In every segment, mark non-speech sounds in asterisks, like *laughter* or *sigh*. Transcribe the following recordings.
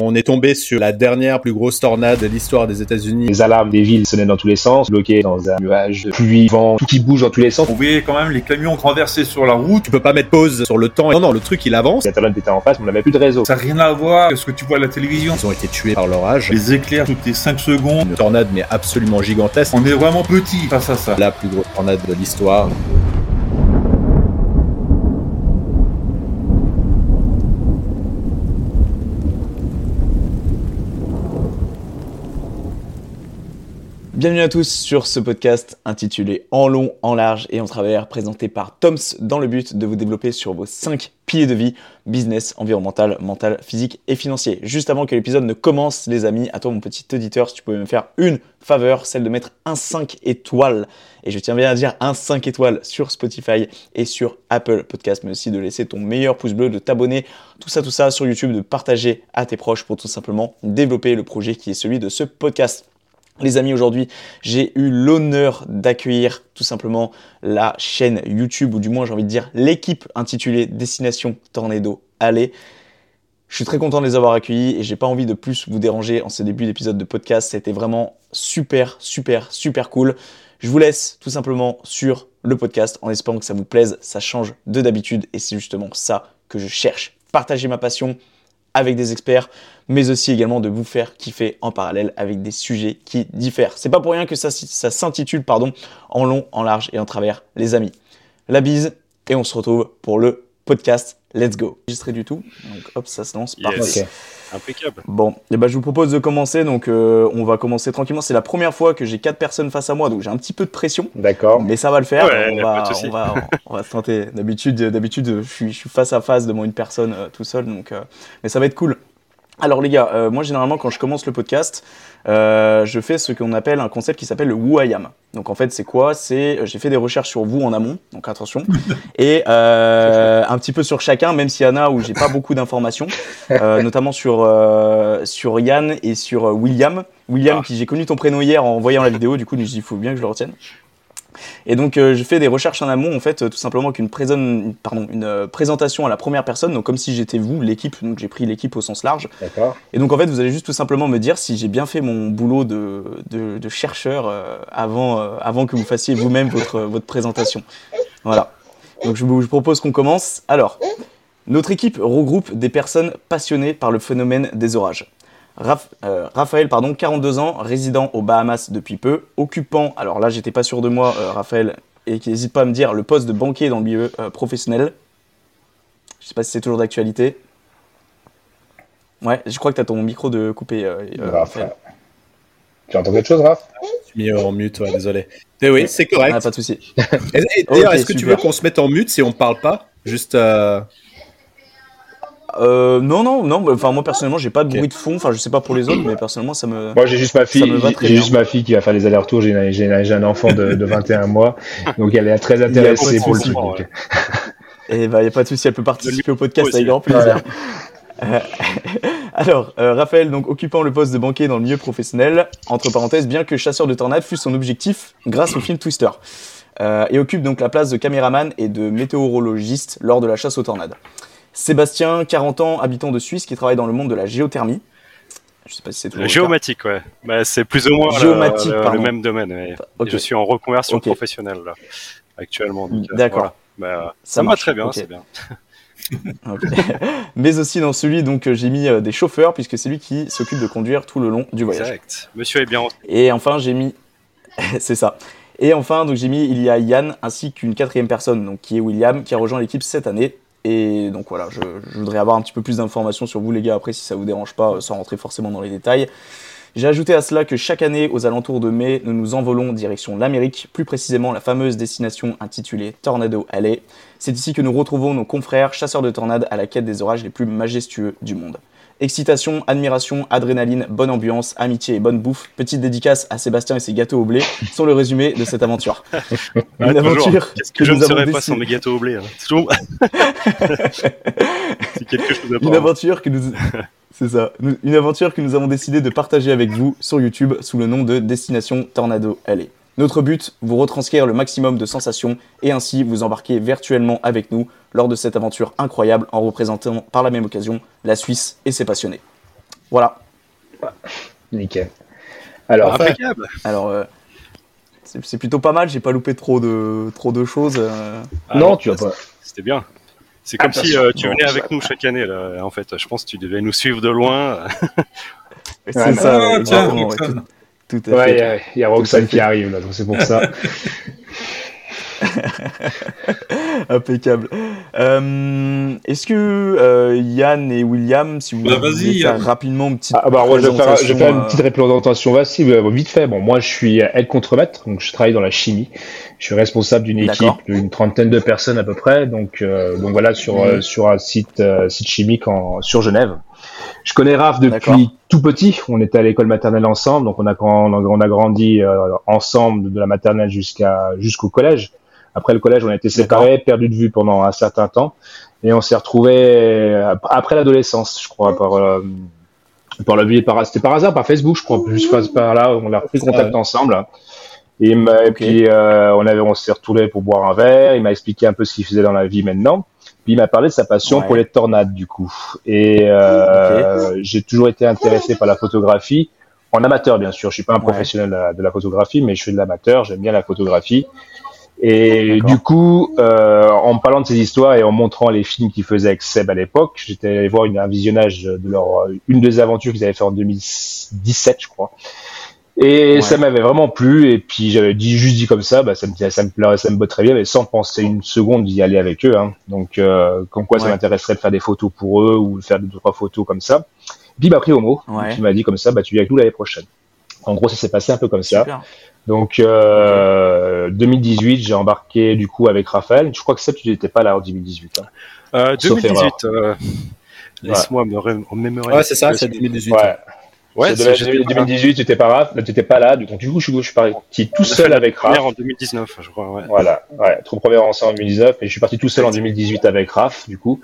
On est tombé sur la dernière plus grosse tornade de l'histoire des États-Unis. Les alarmes des villes sonnaient dans tous les sens, bloquées dans un nuage de pluie, vent, tout qui bouge dans tous les sens. On voyait quand même les camions renversés sur la route. Tu peux pas mettre pause sur le temps. Non, non, le truc il avance. La tornade était en face, mais on n'avait plus de réseau. Ça n'a rien à voir avec ce que tu vois à la télévision. Ils ont été tués par l'orage. Les éclairs toutes les 5 secondes. Une tornade mais absolument gigantesque. On est vraiment petit face à ça. La plus grosse tornade de l'histoire. Bienvenue à tous sur ce podcast intitulé En long, en large et en travers, présenté par Toms dans le but de vous développer sur vos 5 piliers de vie, business, environnemental, mental, physique et financier. Juste avant que l'épisode ne commence, les amis, à toi mon petit auditeur, si tu pouvais me faire une faveur, celle de mettre un 5 étoiles, et je tiens bien à dire un 5 étoiles sur Spotify et sur Apple Podcast, mais aussi de laisser ton meilleur pouce bleu, de t'abonner, tout ça, tout ça sur YouTube, de partager à tes proches pour tout simplement développer le projet qui est celui de ce podcast. Les amis, aujourd'hui, j'ai eu l'honneur d'accueillir tout simplement la chaîne YouTube, ou du moins j'ai envie de dire l'équipe intitulée Destination Tornado Allez. Je suis très content de les avoir accueillis et j'ai pas envie de plus vous déranger en ce début d'épisode de podcast. C'était vraiment super, super, super cool. Je vous laisse tout simplement sur le podcast en espérant que ça vous plaise. Ça change de d'habitude et c'est justement ça que je cherche. Partager ma passion, avec des experts, mais aussi également de vous faire kiffer en parallèle avec des sujets qui diffèrent. C'est pas pour rien que ça, ça s'intitule pardon en long, en large et en travers, les amis. La bise et on se retrouve pour le podcast. Let's go. Enregistré du tout. Donc hop, ça se lance. Yes. Impeccable. Bon, et eh ben, je vous propose de commencer. Donc, euh, on va commencer tranquillement. C'est la première fois que j'ai quatre personnes face à moi, donc j'ai un petit peu de pression. D'accord. Mais ça va le faire. Ouais, on, va, on, va, on va se tenter. D'habitude, d'habitude, je suis, je suis face à face devant une personne euh, tout seul, donc, euh, mais ça va être cool. Alors les gars, euh, moi généralement quand je commence le podcast, euh, je fais ce qu'on appelle un concept qui s'appelle le Who I Am. Donc en fait c'est quoi? C'est j'ai fait des recherches sur vous en amont, donc attention, *laughs* et euh, un petit peu sur chacun, même s'il y en a où j'ai pas beaucoup d'informations, euh, *laughs* notamment sur euh, sur Yann et sur euh, William. William Ah. qui j'ai connu ton prénom hier en voyant la vidéo, du coup je me suis dit il faut bien que je le retienne. Et donc euh, je fais des recherches en amont en fait euh, tout simplement qu'une pardon une euh, présentation à la première personne, donc comme si j'étais vous l'équipe, donc j'ai pris l'équipe au sens large. Et donc en fait, vous allez juste tout simplement me dire si j'ai bien fait mon boulot de, de, de chercheur avant, avant que vous fassiez vous-même votre, votre présentation. Voilà. Donc je vous je propose qu'on commence. Alors, notre équipe regroupe des personnes passionnées par le phénomène des orages. Raph- euh, Raphaël, pardon, 42 ans, résident aux Bahamas depuis peu, occupant, alors là j'étais pas sûr de moi, euh, Raphaël, et qui n'hésite pas à me dire le poste de banquier dans le milieu euh, professionnel. Je sais pas si c'est toujours d'actualité. Ouais, je crois que tu as ton micro de coupé, euh, euh, Raph, Raphaël. Tu entends quelque chose, Raph? Je suis mis en mute, ouais, désolé. Mais oui, c'est correct. Ah, pas de souci. *laughs* D'ailleurs, est-ce que tu veux qu'on se mette en mute si on parle pas? Juste. Euh, non, non, non. Enfin, moi personnellement, j'ai pas de bruit de fond. Enfin, je sais pas pour les autres, mais personnellement, ça me. Moi, j'ai juste ma fille. J'ai juste ma fille qui va faire les allers-retours. J'ai un enfant de, de 21 mois, donc elle est très intéressée pour le truc. donc. *laughs* Et bah, y a pas de souci. Elle peut participer au podcast avec grand plaisir. Euh, *laughs* Alors, euh, Raphaël, donc occupant le poste de banquier dans le milieu professionnel, entre parenthèses, bien que chasseur de tornades fût son objectif grâce au film Twister, euh, et occupe donc la place de caméraman et de météorologiste lors de la chasse aux tornades. Sébastien, 40 ans, habitant de Suisse, qui travaille dans le monde de la géothermie. Je sais pas si c'est toujours géomatique, ouais. Bah, c'est plus ou moins le- Géomatique, le, le même domaine. mais. Je suis en reconversion professionnelle là, actuellement. euh, D'accord. voilà. Bah, Ça va très bien, c'est bien. *laughs* Mais aussi dans celui donc euh, j'ai mis euh, des chauffeurs puisque c'est lui qui s'occupe de conduire tout le long du voyage. Exact. Monsieur est bien. Et enfin j'ai mis *laughs* c'est ça. Et enfin donc j'ai mis il y a Yann ainsi qu'une quatrième personne donc qui est William qui a rejoint l'équipe cette année. Et donc voilà, je, voudrais avoir un petit peu plus d'informations sur vous les gars après si ça vous dérange pas euh, sans rentrer forcément dans les détails. J'ai ajouté à cela que chaque année, aux alentours de mai, nous nous envolons direction l'Amérique, plus précisément la fameuse destination intitulée Tornado Alley. C'est ici que nous retrouvons nos confrères chasseurs de tornades à la quête des orages les plus majestueux du monde. Excitation, admiration, adrénaline, bonne ambiance, amitié et bonne bouffe. Petite dédicace à Sébastien et ses gâteaux au blé sont le résumé de cette aventure. *laughs* Une Toujours. aventure Qu'est-ce que, je nous ne avons serais pas décidé- sans mes gâteaux au blé hein. Toujours. *laughs* C'est quelque chose à Une aventure que nous... *laughs* C'est ça. Une aventure que nous avons décidé de partager avec vous sur YouTube sous le nom de Destination Tornado LA. Notre but, vous retranscrire le maximum de sensations et ainsi vous embarquer virtuellement avec nous lors de cette aventure incroyable en représentant par la même occasion la Suisse et ses passionnés. Voilà. Nickel. Alors, Impeccable. Alors, euh, c'est plutôt pas mal, j'ai pas loupé trop de, trop de choses. euh. Ah, non, tu vas pas. C'était bien. C'est comme Ah, si euh, tu venais avec nous chaque année. Là. En fait, je pense que tu devais nous suivre de loin. *laughs* C'est Ouais, ça, Ah, ouais, tiens, tout, tout à Ouais, fait. il y a- il y, a Roxane qui arrive là, donc c'est pour ça. *laughs* *laughs* Impeccable. Euh, Est-ce que euh, Yann et William, si vous Bah, voulez vas-y, faire rapidement une petite Ah, bah, moi, je vais faire, je vais faire une petite représentation facile, euh, vite fait. Bon, moi, je suis aide contremaître, donc je travaille dans la chimie. Je suis responsable d'une équipe d'une trentaine de personnes à peu près. Donc, euh, donc voilà, sur, Mhm. euh, sur un site, euh, site chimique en, sur Genève. Je connais Raph depuis tout petit. On était à l'école maternelle ensemble, donc on a, grand- on a grandi euh, ensemble de la maternelle jusqu'à jusqu'au collège. Après le collège, on a été séparés, perdus de vue pendant un certain temps, et on s'est retrouvés euh, après l'adolescence, je crois, par euh, par le biais par c'était par hasard, par Facebook, je crois, juste par, là, on a repris contact ensemble. Et, puis euh, on avait on s'est retrouvés pour boire un verre. Il m'a expliqué un peu ce qu'il faisait dans la vie maintenant. Puis il m'a parlé de sa passion Ouais. pour les tornades du coup. Et euh, j'ai toujours été intéressé par la photographie, en amateur bien sûr. Je suis pas un Ouais. professionnel de la, de la photographie, mais je fais de l'amateur. J'aime bien la photographie. Et D'accord. du coup, euh, en parlant de ces histoires et en montrant les films qu'ils faisaient avec Seb à l'époque, j'étais allé voir une, un visionnage de leur une des aventures qu'ils avaient fait en 2017, je crois. Et Ouais. ça m'avait vraiment plu. Et puis j'avais dit juste dit comme ça, bah ça me ça me plairait, ça me botte très bien, mais sans penser une seconde d'y aller avec eux. Hein. Donc euh, comme quoi ça m'intéresserait de faire des photos pour eux ou de faire deux trois photos comme ça. Puis m'a pris au mot. Ouais. Il m'a dit comme ça, bah tu viens avec nous l'année prochaine. En gros, ça s'est passé un peu comme ça. Super. Donc, euh, 2018, j'ai embarqué du coup avec Raphaël. Je crois que ça, tu n'étais pas là en 2018. Hein. Euh, Sauf 2018. euh, Laisse-moi me remémorer. Ouais, c'est ça, c'est 2018. Ouais. Ouais, C'est c'est- de- j'étais pas là. 2018, tu n'étais pas là. Tu n'étais pas là. Du coup, du coup, je, suis- je suis parti tout seul avec première Raph. en 2019, je crois. Ouais. Voilà. Ouais. Trop première ensemble en 2019, et je suis parti tout seul en 2018 avec Raph, du coup.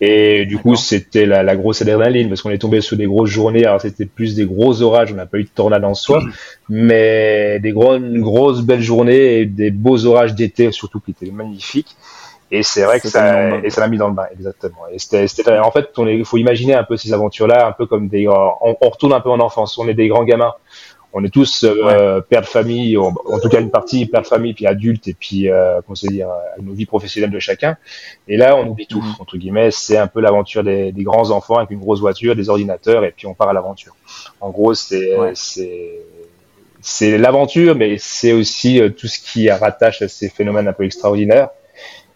Et du coup, c'était la, la grosse adrénaline parce qu'on est tombé sur des grosses journées. Alors, c'était plus des gros orages. On n'a pas eu de tornade en soi, mais des gros, une grosse belle journée et des beaux orages d'été surtout qui étaient magnifiques. Et c'est vrai que Ça et ça m'a mis dans le bain, exactement. Et c'était, en fait, il faut imaginer un peu ces aventures-là, un peu comme des, on, on retourne un peu en enfance. On est des grands gamins. On est tous euh, pères de famille, en, en tout cas une partie père de famille, puis adultes, et puis euh, comment se dire, nos vies professionnelles de chacun. Et là, on oublie tout Mhm. entre guillemets. C'est un peu l'aventure des, des grands enfants avec une grosse voiture, des ordinateurs, et puis on part à l'aventure. En gros, c'est Ouais. c'est c'est l'aventure, mais c'est aussi euh, tout ce qui rattache à ces phénomènes un peu extraordinaires.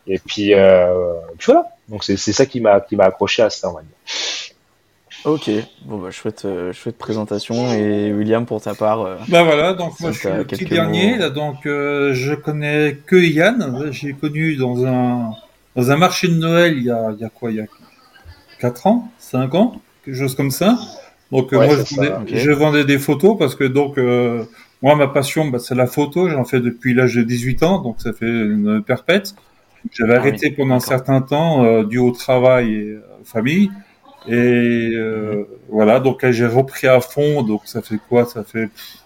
Et puis, euh, puis voilà. Donc c'est c'est ça qui m'a qui m'a accroché à ça, on va dire. Ok, bon bah chouette, euh, chouette présentation et William pour ta part. euh, Bah voilà, donc moi je suis le petit dernier, mots. là, donc euh, je connais que Yann, j'ai connu dans un dans un marché de Noël il y a, il y a quoi, il y a 4 ans, 5 ans, quelque chose comme ça. Donc euh, Ouais, moi je vendais, ça, ok. je vendais des photos parce que donc euh, moi ma passion bah, c'est la photo, j'en fais depuis l'âge de 18 ans, donc ça fait une perpète. J'avais Ah oui, arrêté pendant un certain temps euh, dû au travail et famille. Et euh, voilà, donc là j'ai repris à fond, donc ça fait quoi? Ça fait, pff,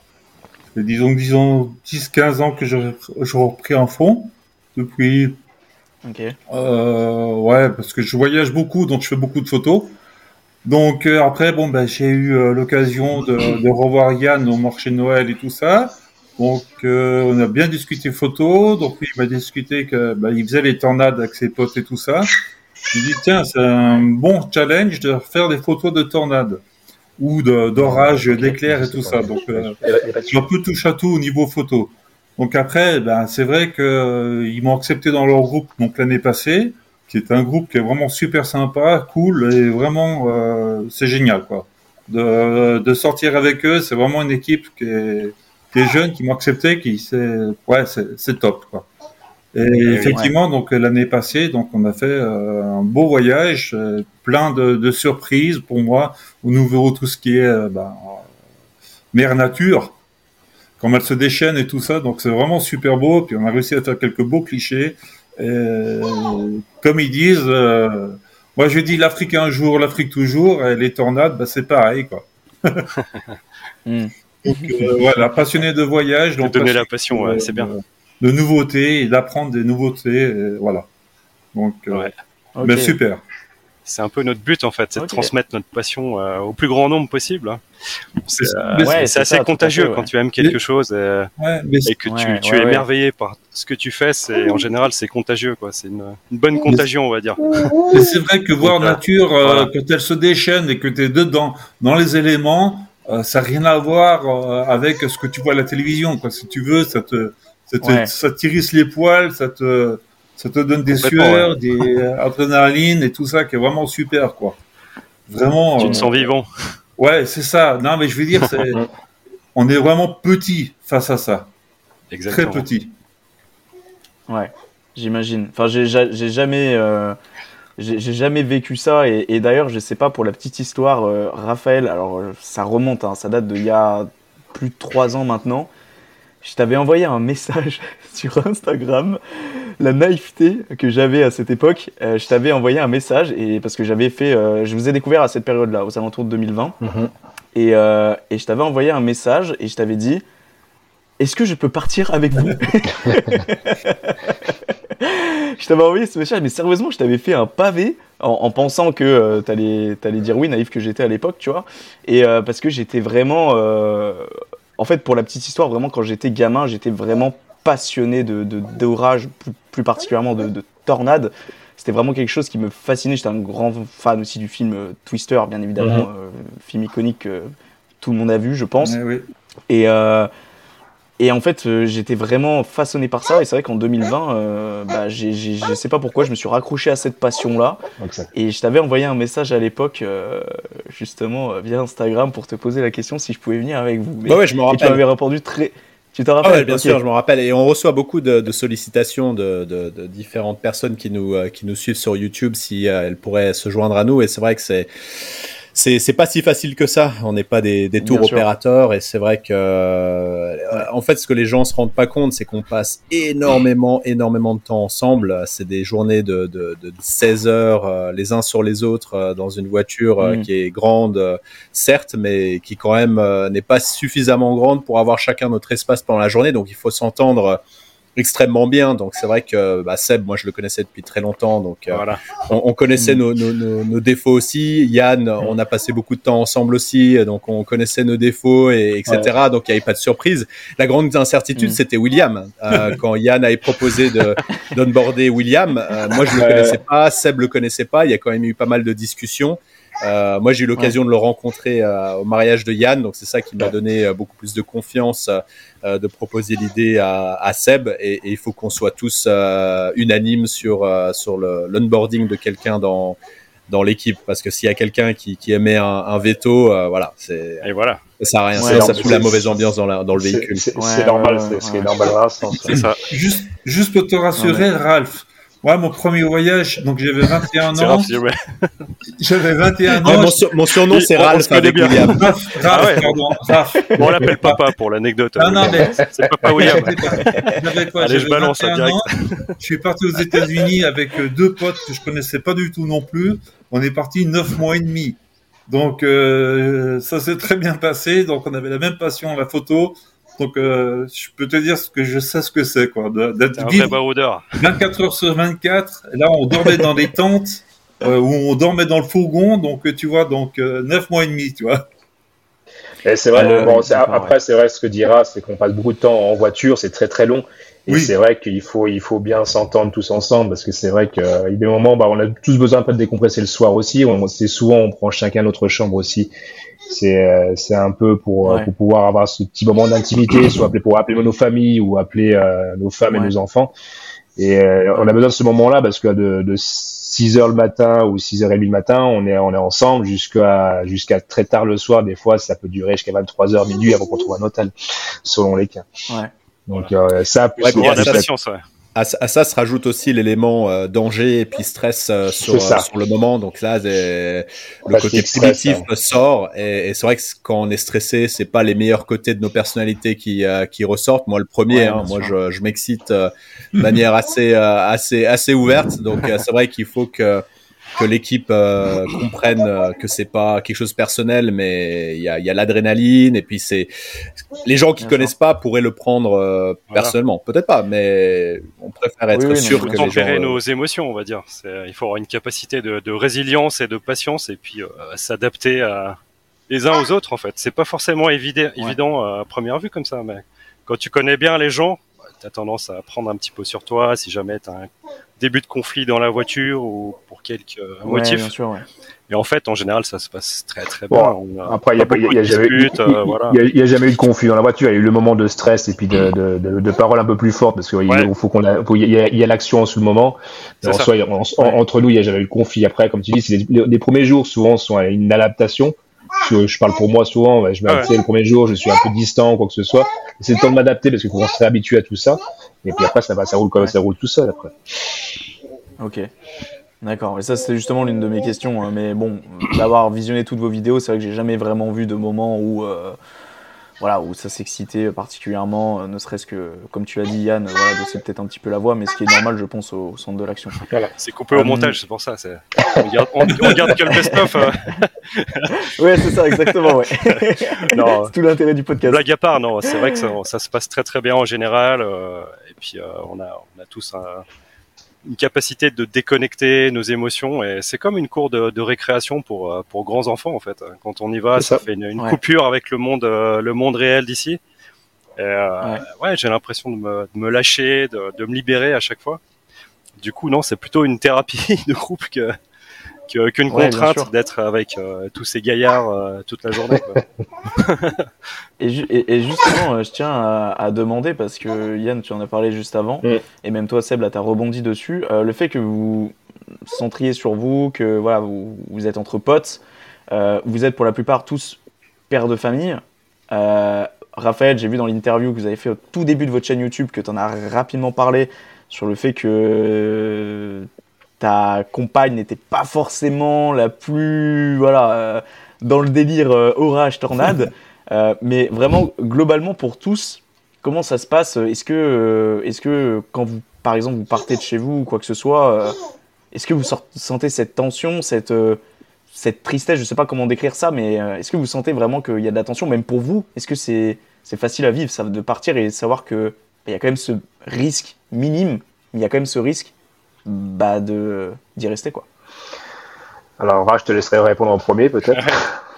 disons, disons 10-15 ans que je, je repris à fond depuis. Ok. Euh, ouais, parce que je voyage beaucoup, donc je fais beaucoup de photos. Donc euh, après, bon, ben, j'ai eu euh, l'occasion de, de revoir Yann au marché de Noël et tout ça. Donc on a bien discuté photos. Donc lui, il m'a discuté que bah, il faisait les tornades avec ses potes et tout ça. Je ai dit tiens, c'est un bon challenge de faire des photos de tornades ou d'orages, d'éclairs et tout ça. Donc euh, j'ai un peu touche à tout au niveau photo. Donc après, ben, c'est vrai que euh, m'ont accepté dans leur groupe donc l'année passée, qui est un groupe qui est vraiment super sympa, cool et vraiment euh, c'est génial quoi. De, de sortir avec eux, c'est vraiment une équipe qui est, qui est jeune, qui m'ont accepté, qui c'est ouais c'est top quoi. Et effectivement, donc l'année passée, donc on a fait euh, un beau voyage, euh, plein de, de, surprises pour moi, où nous verrons tout ce qui est euh, bah, mer nature, comme elle se déchaîne et tout ça. Donc c'est vraiment super beau. Puis on a réussi à faire quelques beaux clichés. Et, comme ils disent, moi je dis l'Afrique un jour, l'Afrique toujours. Et les tornades, bah, c'est pareil quoi. mm. *laughs* Donc voilà, passionné de voyage. Donc donner la passion, ouais, c'est bien de nouveautés et d'apprendre des nouveautés. voilà. Donc, euh, ben, super. C'est un peu notre but en fait, c'est de transmettre notre passion euh, au plus grand nombre possible. Hein. C'est assez contagieux quand tu aimes quelque chose et, que tu, tu es émerveillé par ce que tu fais. C'est en général c'est contagieux quoi. C'est une, bonne contagion on va dire. C'est vrai que voir nature euh, quand elle se déchaîne et que tu es dedans dans les éléments, ça n'a rien à voir avec ce que tu vois à la télévision. Quoi. Si tu veux, ça te ça t'irrisse les poils, ça te, ça te donne des sueurs, des *laughs* adrénaline et tout ça qui est vraiment super, quoi. Vraiment. Tu te sens vivant. Ouais, c'est ça. Non, mais je veux dire, *laughs* on est vraiment petit face à ça. Exactement. Très petit. Ouais, j'imagine. Enfin, j'ai jamais. Euh, j'ai jamais vécu ça et, d'ailleurs je sais pas pour la petite histoire euh, Raphaël alors euh, ça remonte hein, ça date d'il y a plus de trois ans maintenant je t'avais envoyé un message *laughs* sur Instagram, la naïveté que j'avais à cette époque. Euh, je t'avais envoyé un message et parce que j'avais fait, euh, je vous ai découvert à cette période-là, aux alentours de 2020, mhm. et, euh, et, je t'avais envoyé un message et je t'avais dit, est-ce que je peux partir avec vous? *laughs* Je t'avais envoyé ce message, mais sérieusement, je t'avais fait un pavé en, pensant que t'allais allais dire oui, naïf que j'étais à l'époque, tu vois, et parce que j'étais vraiment en fait, pour la petite histoire, vraiment, quand j'étais gamin, j'étais vraiment passionné de d'orage, plus, particulièrement de, de tornades. C'était vraiment quelque chose qui me fascinait. J'étais un grand fan aussi du film euh, Twister, bien évidemment, mhm. euh, film iconique que tout le monde a vu, je pense. Et, euh, et en fait, euh, j'étais vraiment façonné par ça. Et c'est vrai qu'en 2020, euh, bah, je ne sais pas pourquoi, je me suis raccroché à cette passion-là. Et je t'avais envoyé un message à l'époque, euh, justement, via Instagram, pour te poser la question si je pouvais venir avec vous. Mais, ouais, je me rappelle. Et tu m'avais répondu très. Tu te ah rappelles? Bien sûr, je me rappelle. Et on reçoit beaucoup de, sollicitations de, de, différentes personnes qui nous, qui nous suivent sur YouTube si elles pourraient se joindre à nous. Et c'est vrai que c'est c'est pas si facile que ça. On n'est pas des, des tours opérateurs et c'est vrai que euh, en fait ce que les gens se rendent pas compte, c'est qu'on passe énormément énormément de temps ensemble. C'est des journées de, de, de 16 heures euh, les uns sur les autres euh, dans une voiture mm. qui est grande, certes, mais qui quand même n'est pas suffisamment grande pour avoir chacun notre espace pendant la journée. Donc il faut s'entendre extrêmement bien. Donc c'est vrai que bah, Seb, moi je le connaissais depuis très longtemps, donc euh, on, connaissait mm. nos, nos, nos, défauts aussi. Yann, mm. on a passé beaucoup de temps ensemble aussi, donc on connaissait nos défauts et etc. Donc il n'y avait pas de surprise. La grande incertitude, mm. c'était William. Euh, *laughs* quand Yann avait proposé de d'onboarder William, euh, moi je le connaissais pas, Seb le connaissait pas. Il y a quand même eu pas mal de discussions. Euh, moi, j'ai eu l'occasion de le rencontrer euh, au mariage de Yann, donc c'est ça qui m'a donné euh, beaucoup plus de confiance de proposer l'idée à, à, Seb. Et, et il faut qu'on soit tous unanimes sur sur l'onboarding de quelqu'un dans dans l'équipe, parce que s'il y a quelqu'un qui, qui émet un, un veto, voilà, c'est et voilà. Ça sert à rien, ça, ça fout la mauvaise ambiance dans, la, dans le véhicule. C'est normal, c'est normal. C'est ça. Juste, juste pour te rassurer, Ralph, Ouais, mon premier voyage, donc j'avais 21 ans. J'avais 21 ans. mon, surnom, c'est Ralph avec William. Raph, ah ouais. pardon. Raph. Bon, on l'appelle papa pour l'anecdote. Ah non, mais. *laughs* C'est papa William. *laughs* J'avais quoi Allez, je balance en direct. Je suis parti aux États-Unis avec euh, deux potes que je connaissais pas du tout non plus. On est parti neuf mois et demi. Donc, euh, ça s'est très bien passé. Donc, on avait la même passion, la photo. Donc, euh, je peux te dire ce que je sais ce que c'est, quoi. D'être vivre 24 heures sur 24. là, on dormait dans des tentes, *laughs* euh, où on dormait dans le fourgon. Donc, tu vois, donc, euh, 9 mois et demi, tu vois. Et c'est vrai, bon, après, c'est vrai, ce que dira, c'est qu'on passe beaucoup de temps en voiture, c'est très très long. Et c'est vrai qu'il faut, il faut bien s'entendre tous ensemble parce que c'est vrai qu'il y a des moments, bah, on a tous besoin un peu de décompresser le soir aussi. C'est souvent, on prend chacun notre chambre aussi c'est euh, c'est un peu pour, euh, pour pouvoir avoir ce petit moment d'intimité, soit appeler pour appeler nos familles ou appeler euh, nos femmes et nos enfants. Et on a besoin de ce moment-là parce que de, de 6 heures le matin ou 6 heures et demie le matin, on est on est ensemble jusqu'à jusqu'à très tard le soir. Des fois, ça peut durer jusqu'à 23 heures minuit avant qu'on trouve un hôtel, selon les cas. Ouais. Donc ça, plus, ouais, la patience, ouais. À, ça se rajoute aussi l'élément euh, danger et puis stress euh, sur, euh, sur le moment. Donc là, le côté positif hein. sort. Et, c'est vrai que quand on est stressé, c'est pas les meilleurs côtés de nos personnalités qui, qui ressortent. Moi, le premier, hein, moi, je, je m'excite de manière assez, assez, assez ouverte. Donc c'est vrai qu'il faut que que l'équipe euh, comprenne euh, que c'est pas quelque chose de personnel, mais il y a, y a l'adrénaline et puis c'est les gens qui connaissent pas pourraient le prendre euh, personnellement, peut-être pas, mais on préfère être sûr que les gens, nos émotions, on va dire. Il faut avoir une capacité de, de résilience et de patience et puis s'adapter à les uns aux autres en fait. C'est pas forcément évident, évident à première vue comme ça, mais quand tu connais bien les gens, tu as tendance à prendre un petit peu sur toi si jamais tu as un début de conflit dans la voiture ou pour quelques motifs. Bien sûr, ouais. Et en fait, en général, ça se passe très très bien. après, il n'y a, jamais eu, a, jamais eu de conflit dans la voiture. Il y a eu le moment de stress et puis de, de, de, paroles un peu plus fortes parce qu'il faut qu'on il y a, l'action sous le moment. En soi, entre nous, il n'y a jamais eu de conflit. Après, comme tu dis, les, les, premiers jours souvent sont une adaptation je, parle pour moi souvent, je m'adapte le premier jour, je suis un peu distant, quoi que ce soit. C'est le temps de m'adapter parce qu'il faut qu'on se réhabitue à tout ça. Et puis après, ça va, ça roule comme ça roule tout seul après. Ok. D'accord, et ça c'était justement l'une de mes questions, hein. mais bon, d'avoir visionné toutes vos vidéos, c'est vrai que j'ai jamais vraiment vu de moment où euh, voilà, où ça s'excitait particulièrement, euh, ne serait-ce que, comme tu l'as dit Yann, voilà, c'est peut-être un petit peu la voix, mais ce qui est normal, je pense, au, centre de l'action. C'est coupé au euh, montage, c'est pour ça. On garde, on, garde que le best-of. Euh. ouais, c'est ça, exactement. Ouais. *laughs* c'est tout l'intérêt du podcast. Blague à part, non, c'est vrai que ça, ça, se passe très très bien en général, et puis on, a, on a tous un une capacité de déconnecter nos émotions et c'est comme une cour de, de, récréation pour euh, pour grands enfants en fait. Quand on y va, ça, fait une, une coupure avec le monde euh, le monde réel d'ici. Euh, ouais, j'ai l'impression de me, de me lâcher, de, de, me libérer à chaque fois. Du coup, non, c'est plutôt une thérapie *laughs* de groupe que qu'une contrainte d'être avec euh, tous ces gaillards euh, toute la journée. *laughs* et, justement, euh, je tiens à, demander, parce que Yann, tu en as parlé juste avant, mm. et même toi, Seb, là, tu as rebondi dessus, le fait que vous centriez sur vous, que voilà, vous, vous êtes entre potes, vous êtes pour la plupart tous pères de famille. Raphaël, j'ai vu dans l'interview que vous avez fait au tout début de votre chaîne YouTube que tu en as rapidement parlé sur le fait que ta compagne n'était pas forcément la plus voilà euh, dans le délire euh, orage tornade. *laughs* Euh, mais vraiment globalement pour tous comment ça se passe? Est-ce que est-ce que quand vous par exemple vous partez de chez vous ou quoi que ce soit est-ce que vous sentez cette tension cette cette tristesse? Je sais pas comment décrire ça mais est-ce que vous sentez vraiment qu'il y a de la tension même pour vous? Est-ce que c'est c'est facile à vivre ça de partir et savoir que il y a quand même ce risque minime il y a quand même ce risque bah, de d'y rester quoi. Alors, je te laisserai répondre en premier peut-être. *laughs*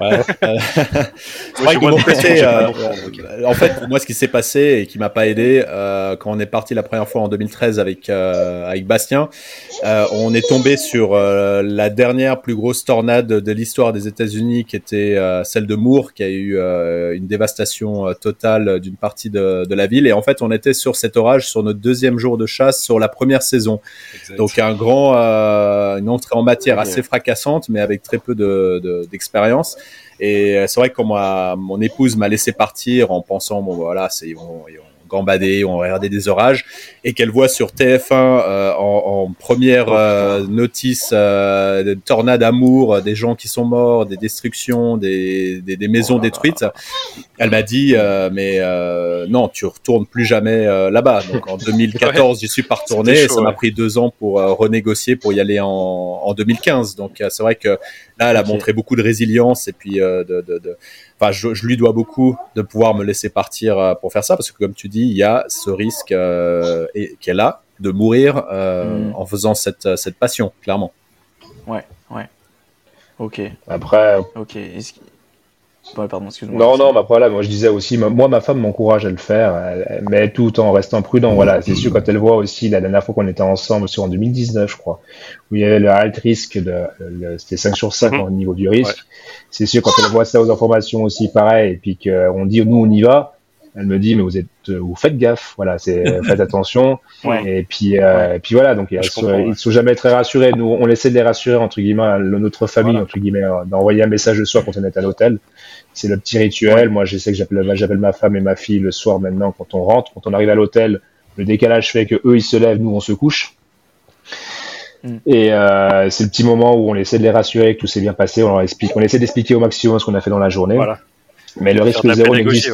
ouais, *laughs* euh, en fait, moi, ce qui s'est passé et qui m'a pas aidé, euh, quand on est parti la première fois en 2013 avec euh, avec Bastien, on est tombé sur la dernière plus grosse tornade de l'histoire des États-Unis, qui était celle de Moore, qui a eu une dévastation totale d'une partie de, de, la ville. Et en fait, on était sur cet orage sur notre deuxième jour de chasse sur la première saison. Donc un grand, une entrée en matière assez fracassante, mais avec très peu de, de expérience. Et euh, c'est vrai que quand mon épouse m'a laissé partir en pensant, bon voilà, c'est ils vont, gambader, on regarder des orages, et qu'elle voit sur TF1 euh, en, première euh, notice euh, de tornade d'amour, des gens qui sont morts, des destructions, des, des, maisons oh détruites, elle m'a dit mais non, tu retournes plus jamais là-bas. Donc en *laughs* 2014, j'y suis pas retourné, et ça m'a pris deux ans pour renégocier pour y aller en, en 2015. Donc c'est vrai que là, elle a montré beaucoup de résilience et puis de, de, de je, lui dois beaucoup de pouvoir me laisser partir euh, pour faire ça parce que comme tu dis, il y a ce risque euh, qu'elle a de mourir euh, mm. en faisant cette, cette passion, clairement. Ouais, ouais. Ok. Après. Ok. Pardon, excuse-moi. Non, non, mais après, là, moi, je disais aussi, moi, ma femme m'encourage à le faire, mais tout en restant prudent. Voilà, c'est sûr, quand elle voit aussi la dernière fois qu'on était ensemble, c'est en 2019, je crois, où il y avait le alt risque de, c'était 5 sur 5 mm-hmm. au niveau du risque c'est sûr, quand elle voit ça aux informations aussi pareil, et puis qu'on dit nous on y va, elle me dit mais vous êtes, vous faites gaffe, voilà, c'est *laughs* faites attention. Et puis, euh, et puis voilà, donc ils, sont, sont jamais très rassurés. Nous, on essaie de les rassurer entre guillemets, notre famille entre guillemets, euh, d'envoyer un message le soir quand on est à l'hôtel. C'est le petit rituel. Moi, je sais que j'appelle, j'appelle ma femme et ma fille le soir maintenant quand on rentre, quand on arrive à l'hôtel Le décalage fait que eux ils se lèvent, nous on se couche. Mm. Et euh, c'est le petit moment où on essaie de les rassurer que tout s'est bien passé. On leur explique, on essaie d'expliquer au maximum ce qu'on a fait dans la journée. Voilà. Mais le risque zéro n'existe.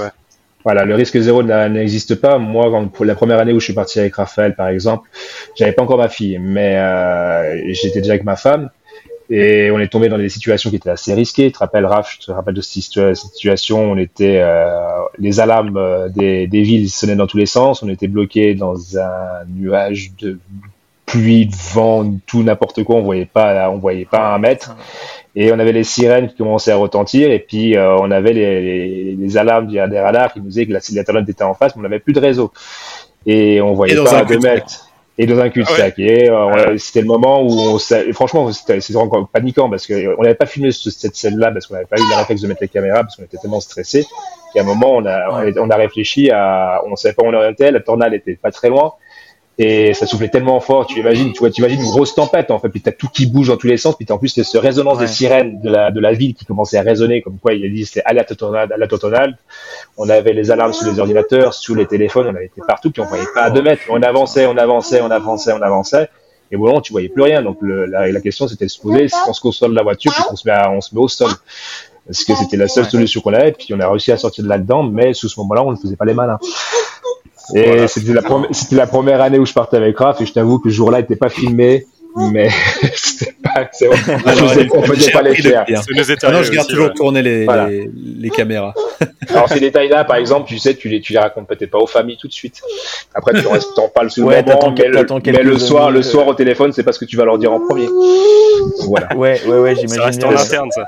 Voilà, le risque zéro n'existe pas. Moi, la première année où je suis parti avec Raphaël, par exemple, j'avais pas encore ma fille, mais euh, j'étais déjà avec ma femme. Et on est tombé dans des situations qui étaient assez risquées. Tu te rappelles, Raph, je te rappelle de cette situation. On était, euh, les alarmes euh, des, des villes sonnaient dans tous les sens. On était bloqué dans un nuage de pluie, de vent, tout n'importe quoi. On voyait pas, on voyait pas un mètre. Et on avait les sirènes qui commençaient à retentir. Et puis euh, on avait les, les, alarmes des radars qui nous disaient que la l'internet était en face, mais on n'avait plus de réseau. Et on voyait pas à deux mètres et dans un cul-de-sac. Ah et euh, c'était le moment où on, franchement, c'était encore paniquant parce qu'on n'avait pas filmé cette scène-là parce qu'on n'avait pas eu le réflexe de mettre les caméras parce qu'on était tellement stressé. Et à un moment, on a, on a réfléchi à, on savait pas où on orientait, la tornade était pas très loin et ça soufflait tellement fort, tu imagines, tu vois, tu imagines une grosse tempête en fait, puis t'as tout qui bouge dans tous les sens, puis t'as en plus cette résonance des sirènes de la de la ville qui commençait à résonner, comme quoi il a dit c'était alerte tornade, alerte tornade. On avait les alarmes sur les ordinateurs, sur les téléphones, on avait été partout, puis on voyait pas à deux mètres, on avançait, on avançait, on avançait, on avançait, et au moment tu voyais plus rien. Donc le, la, la, question c'était de se poser, on se console de la voiture, puis on se met on se met au sol parce que c'était la seule solution qu'on avait, puis on a réussi à sortir de là-dedans, mais sous ce moment-là, on ne faisait pas les malins. Et c'était la, première, c'était la première année où je partais avec Raph et je t'avoue que ce jour-là n'était pas filmé, mais *laughs* c'était pas, c'est, on, faisait pas les faire. Non, je garde toujours tourner les, les, les, caméras. *laughs* Alors ces détails-là, par exemple, tu sais, tu les, tu les racontes peut-être pas aux familles tout de suite. Après, tu restes, t'en parles sous ouais, moment, mais, le, mais le soir, le soir au téléphone, c'est pas ce que tu vas leur dire en premier. Voilà. *laughs* Ouais, ouais, ouais, j'imagine. Ça reste en interne, ça.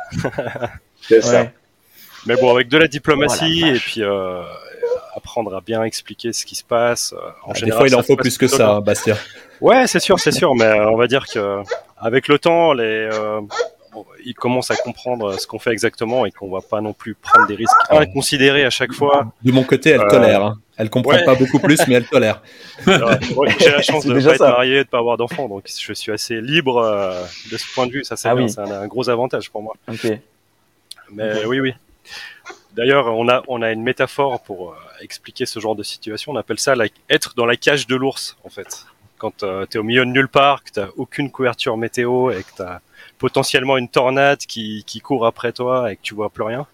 c'est ça. Mais bon, avec de la diplomatie et puis euh, apprendre à bien expliquer ce qui se passe. Euh, en général, des fois, il en faut plus que ça, hein, Bastien. Ouais, c'est sûr, c'est sûr, mais euh, on va dire que avec le temps, les euh, ils commencent à comprendre ce qu'on fait exactement et qu'on va pas non plus prendre des risques inconsidérés à chaque fois. De mon côté, elle tolère. Hein. Elle comprend pas beaucoup plus, mais elle tolère. *laughs* J'ai la chance de ne pas être marié, de pas avoir d'enfant, donc je suis assez libre de ce point de vue. Ça, c'est ah un, gros avantage pour moi. Mais oui, oui. D'ailleurs, on a, on a une métaphore pour euh, expliquer ce genre de situation. On appelle ça être dans la cage de l'ours, en fait. Quand euh, tu es au milieu de nulle part, que tu aucune couverture météo et que tu as potentiellement une tornade qui, qui court après toi et que tu vois plus rien.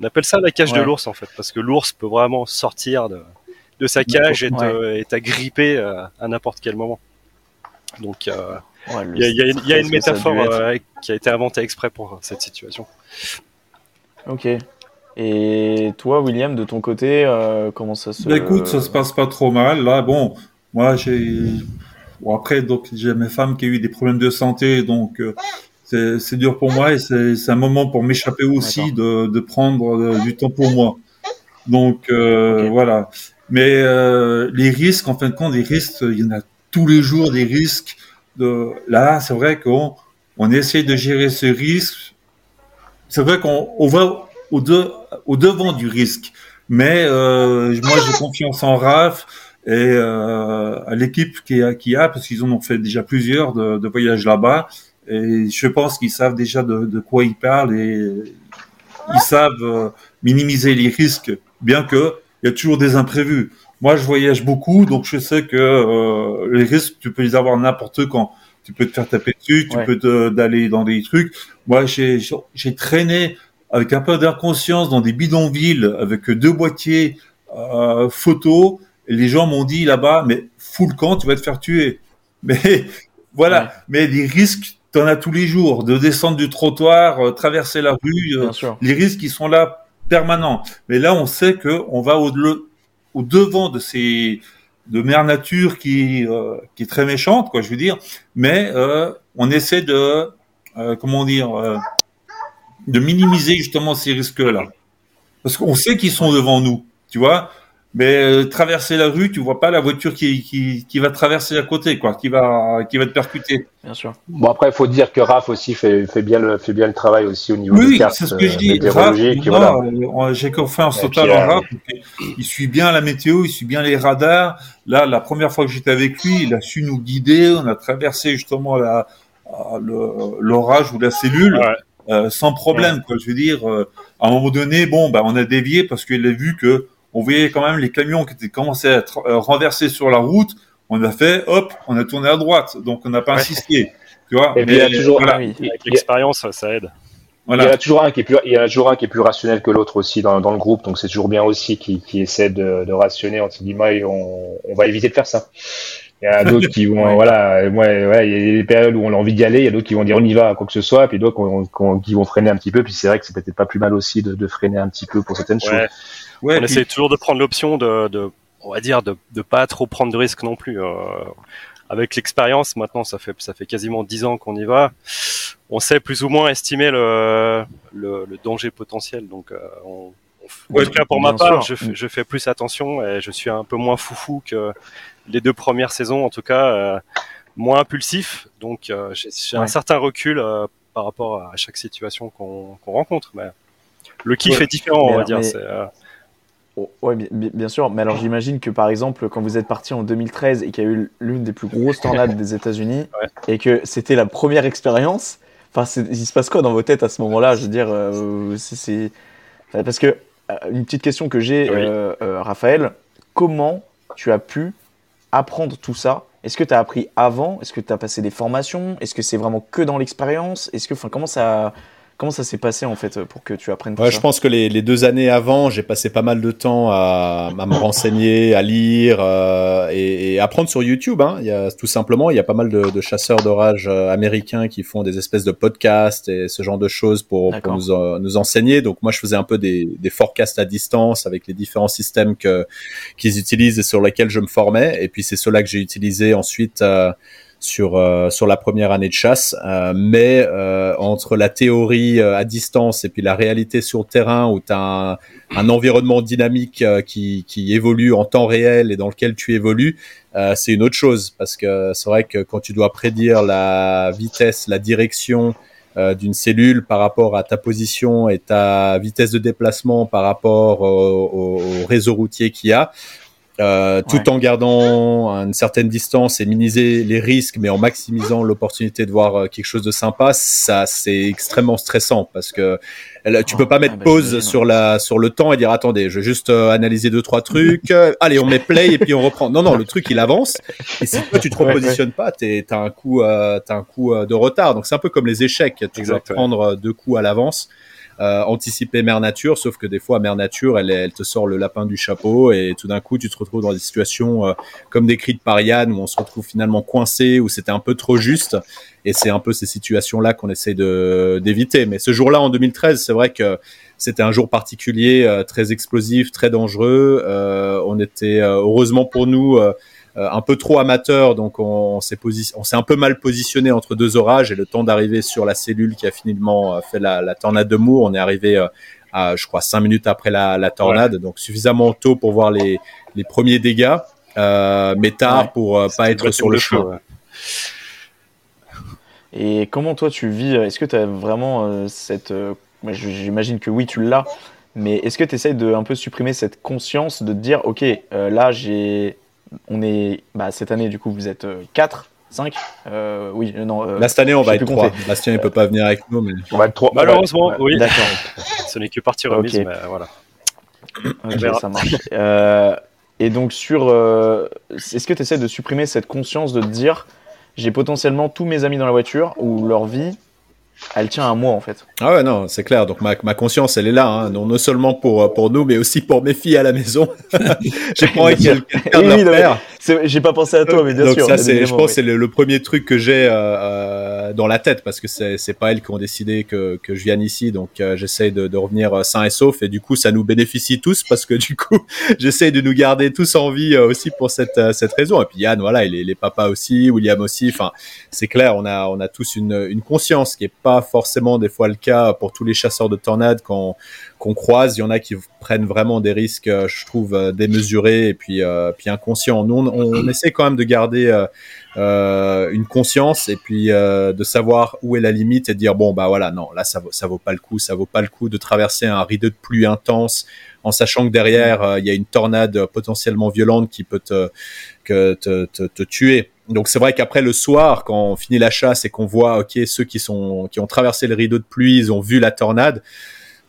On appelle ça la cage de l'ours, en fait, parce que l'ours peut vraiment sortir de, de sa cage et t'agripper euh, à n'importe quel moment. Donc, il y, a, y, a, y, a, une métaphore qui a été inventée exprès pour cette situation. Ok. Et toi, William, de ton côté, euh, comment ça se... Bah, écoute, ça se passe pas trop mal. Là, bon, moi, j'ai... Bon, après, donc, j'ai mes femmes qui ont eu des problèmes de santé, donc euh, c'est dur pour moi et c'est un moment pour m'échapper aussi de, de, prendre euh, du temps pour moi. Donc, voilà. Mais les risques, en fin de compte, des risques, il y en a tous les jours des risques. De... Là, c'est vrai qu'on on essaie de gérer ce risque. C'est vrai qu'on on va au, au devant du risque. Mais euh, moi, j'ai confiance en Raph et euh, à l'équipe qui a, qui a parce qu'ils en ont fait déjà plusieurs de, de voyages là-bas. Et je pense qu'ils savent déjà de, de, quoi ils parlent et ils savent euh, minimiser les risques, bien que il y a toujours des imprévus. Moi, je voyage beaucoup, donc je sais que euh, les risques, tu peux les avoir n'importe quand. Tu peux te faire taper dessus, tu peux d'aller dans des trucs. Moi, j'ai traîné avec un peu d'inconscience dans des bidonvilles avec deux boîtiers euh, photos. Et les gens m'ont dit là-bas, mais fous le camp, tu vas te faire tuer. *laughs* Mais voilà, mais les risques, tu en as tous les jours, de descendre du trottoir, euh, traverser la rue, euh, les risques qui sont là permanents. Mais là, on sait que on va au, au devant de ces de mère nature qui euh, qui est très méchante, quoi, je veux dire. Mais on essaie de comment dire de minimiser justement ces risques-là. Parce qu'on sait qu'ils sont devant nous, tu vois. Mais euh, traverser la rue, tu vois pas la voiture qui, qui, qui, va traverser à côté, quoi, qui va, qui va te percuter. Bien sûr. Bon après, il faut dire que Raph aussi fait, fait bien le, fait bien le travail aussi au niveau oui, des cartes c'est ce que je dis. Raph, voilà. Euh, j'ai confiance totale en Raph. Il suit bien la météo, il suit bien les radars. Là, la première fois que j'étais avec lui, il a su nous guider. On a traversé justement la, l'orage ou la cellule. Ouais. Euh, sans problème. Quoi. Je veux dire, euh, à un moment donné, bon, bah, on a dévié parce qu'il a vu que on voyait quand même les camions qui étaient commencés à être euh, renversés sur la route. On a fait, hop, on a tourné à droite, donc on n'a pas insisté. Tu vois Et puis, il y a toujours avec l'expérience, ça aide. Il y en a toujours un qui est plus, il y a toujours un qui est plus rationnel que l'autre aussi dans, dans le groupe, donc c'est toujours bien aussi qui, qui essaie de, de rationner entre guillemets. Et on, on va éviter de faire ça. Il y a d'autres qui vont, *laughs* voilà, ouais, ouais, il y a des périodes où on a envie d'y aller, il y a d'autres qui vont dire on y va, quoi que ce soit, puis d'autres qui vont freiner un petit peu. Puis c'est vrai que c'est peut-être pas plus mal aussi de, de, freiner un petit peu pour certaines choses. Ouais, on essaie toujours de prendre l'option de, de, on va dire, de, de pas trop prendre de risques non plus. Euh, avec l'expérience, maintenant, ça fait ça fait quasiment dix ans qu'on y va on sait plus ou moins estimer le, le, le danger potentiel. Donc, euh, on, en tout cas, pour ma part, je, je, fais plus attention et je suis un peu moins foufou que les deux premières saisons, en tout cas, euh, moins impulsif. Donc, euh, j'ai un certain recul euh, par rapport à chaque situation qu'on rencontre. Mais le kiff est différent, on va dire. Oh, oui, bien, sûr. Mais alors, j'imagine que par exemple, quand vous êtes parti en 2013 et qu'il y a eu l'une des plus grosses tornades des États-Unis *laughs* et que c'était la première expérience, Enfin, il se passe quoi dans vos têtes à ce moment-là? Je veux dire, euh, c'est parce que une petite question que j'ai, euh, Raphaël, comment tu as pu apprendre tout ça? Est-ce que tu as appris avant? Est-ce que tu as passé des formations? Est-ce que c'est vraiment que dans l'expérience? Est-ce que, enfin, comment ça Comment ça s'est passé en fait pour que tu apprennes tout ouais, Je pense que les, les, deux années avant, j'ai passé pas mal de temps à, à me renseigner, à lire euh, et, et, apprendre sur YouTube. Hein. Il y a tout simplement, il y a pas mal de, de chasseurs d'orage euh, américains qui font des espèces de podcasts et ce genre de choses pour, pour nous, euh, nous, enseigner. Donc moi, je faisais un peu des, des forecasts à distance avec les différents systèmes que qu'ils utilisent et sur lesquels je me formais. Et puis c'est cela que j'ai utilisé ensuite. Euh, sur euh, sur la première année de chasse, euh, mais euh, entre la théorie à distance et puis la réalité sur le terrain où tu as un, un, environnement dynamique qui, qui évolue en temps réel et dans lequel tu évolues, c'est une autre chose. Parce que c'est vrai que quand tu dois prédire la vitesse, la direction d'une cellule par rapport à ta position et ta vitesse de déplacement par rapport au, au réseau routier qu'il y a, euh, tout en gardant une certaine distance et minimiser les risques, mais en maximisant l'opportunité de voir euh, quelque chose de sympa, ça c'est extrêmement stressant parce que tu peux pas mettre ah, bah, pause sur la sur le temps et dire attendez, je vais juste euh, analyser deux trois trucs, allez on met play et puis on reprend. Non non, le truc il avance et si tu te repositionnes pas, t'as un coup t'as un coup de retard. Donc c'est un peu comme les échecs, tu dois prendre deux coups à l'avance. Euh, anticiper Mère Nature, sauf que des fois Mère Nature, elle, elle te sort le lapin du chapeau et tout d'un coup tu te retrouves dans des situations euh, comme décrites par Yann où on se retrouve finalement coincé, où c'était un peu trop juste. Et c'est un peu ces situations-là qu'on essaie de d'éviter. Mais ce jour-là en 2013, c'est vrai que c'était un jour particulier, euh, très explosif, très dangereux. on était heureusement pour nous euh, un peu trop amateur, donc on, s'est on s'est un peu mal positionné entre deux orages et le temps d'arriver sur la cellule qui a finalement euh, fait la, la tornade de Moore, on est arrivé euh, à, je crois, cinq minutes après la, la tornade, donc suffisamment tôt pour voir les, les premiers dégâts, euh, mais tard pour pas être sur le chemin. Et comment toi tu vis Est-ce que tu as vraiment cette... J'imagine que oui, tu l'as, mais est-ce que tu essayes de un peu supprimer cette conscience de te dire, ok, là j'ai on est bah, cette année du coup vous êtes 4 euh, 5 euh, oui euh, non là cette année on va être 3 Bastien il peut pas venir avec nous mais on va être 3 malheureusement oui. D'accord. *laughs* Ce n'est que partie remise mais voilà. Ça marche. Et donc sur est-ce que tu essaies de supprimer cette conscience de te dire j'ai potentiellement tous mes amis dans la voiture ou leur vie elle tient à moi en fait. Ah ouais, non, c'est clair. Donc ma, ma, conscience, elle est là, hein. non, non, seulement pour, pour nous, mais aussi pour mes filles à la maison. J'ai pas envie qu'elles J'ai pas pensé à toi, mais bien Donc sûr. Ça, c'est, je pense, c'est le, premier truc que j'ai euh, euh, dans la tête parce que c'est, c'est pas elles qui ont décidé que, que je vienne ici. Donc euh, j'essaie de, de revenir euh, sain et sauf et du coup, ça nous bénéficie tous parce que *laughs* du coup, j'essaie de nous garder tous en vie euh, aussi pour cette, cette raison. Et puis Yann, voilà, il est les papas aussi, William aussi. Enfin, c'est clair, on a, on a tous une, une conscience qui est pas forcément des fois le cas pour tous les chasseurs de tornades qu'on croise. Il y en a qui prennent vraiment des risques, euh, je trouve, euh, démesurés et puis, euh, puis inconscients. Nous, on, essaie quand même de garder une conscience et puis de savoir où est la limite et de dire bon bah voilà non là ça vaut ça vaut pas le coup, ça vaut pas le coup de traverser un rideau de pluie intense en sachant que derrière il y a une tornade potentiellement violente qui peut te, te, te, te tuer. Donc c'est vrai qu'après le soir, quand on finit la chasse et qu'on voit, ok, ceux qui sont qui ont traversé le rideau de pluie, ils ont vu la tornade.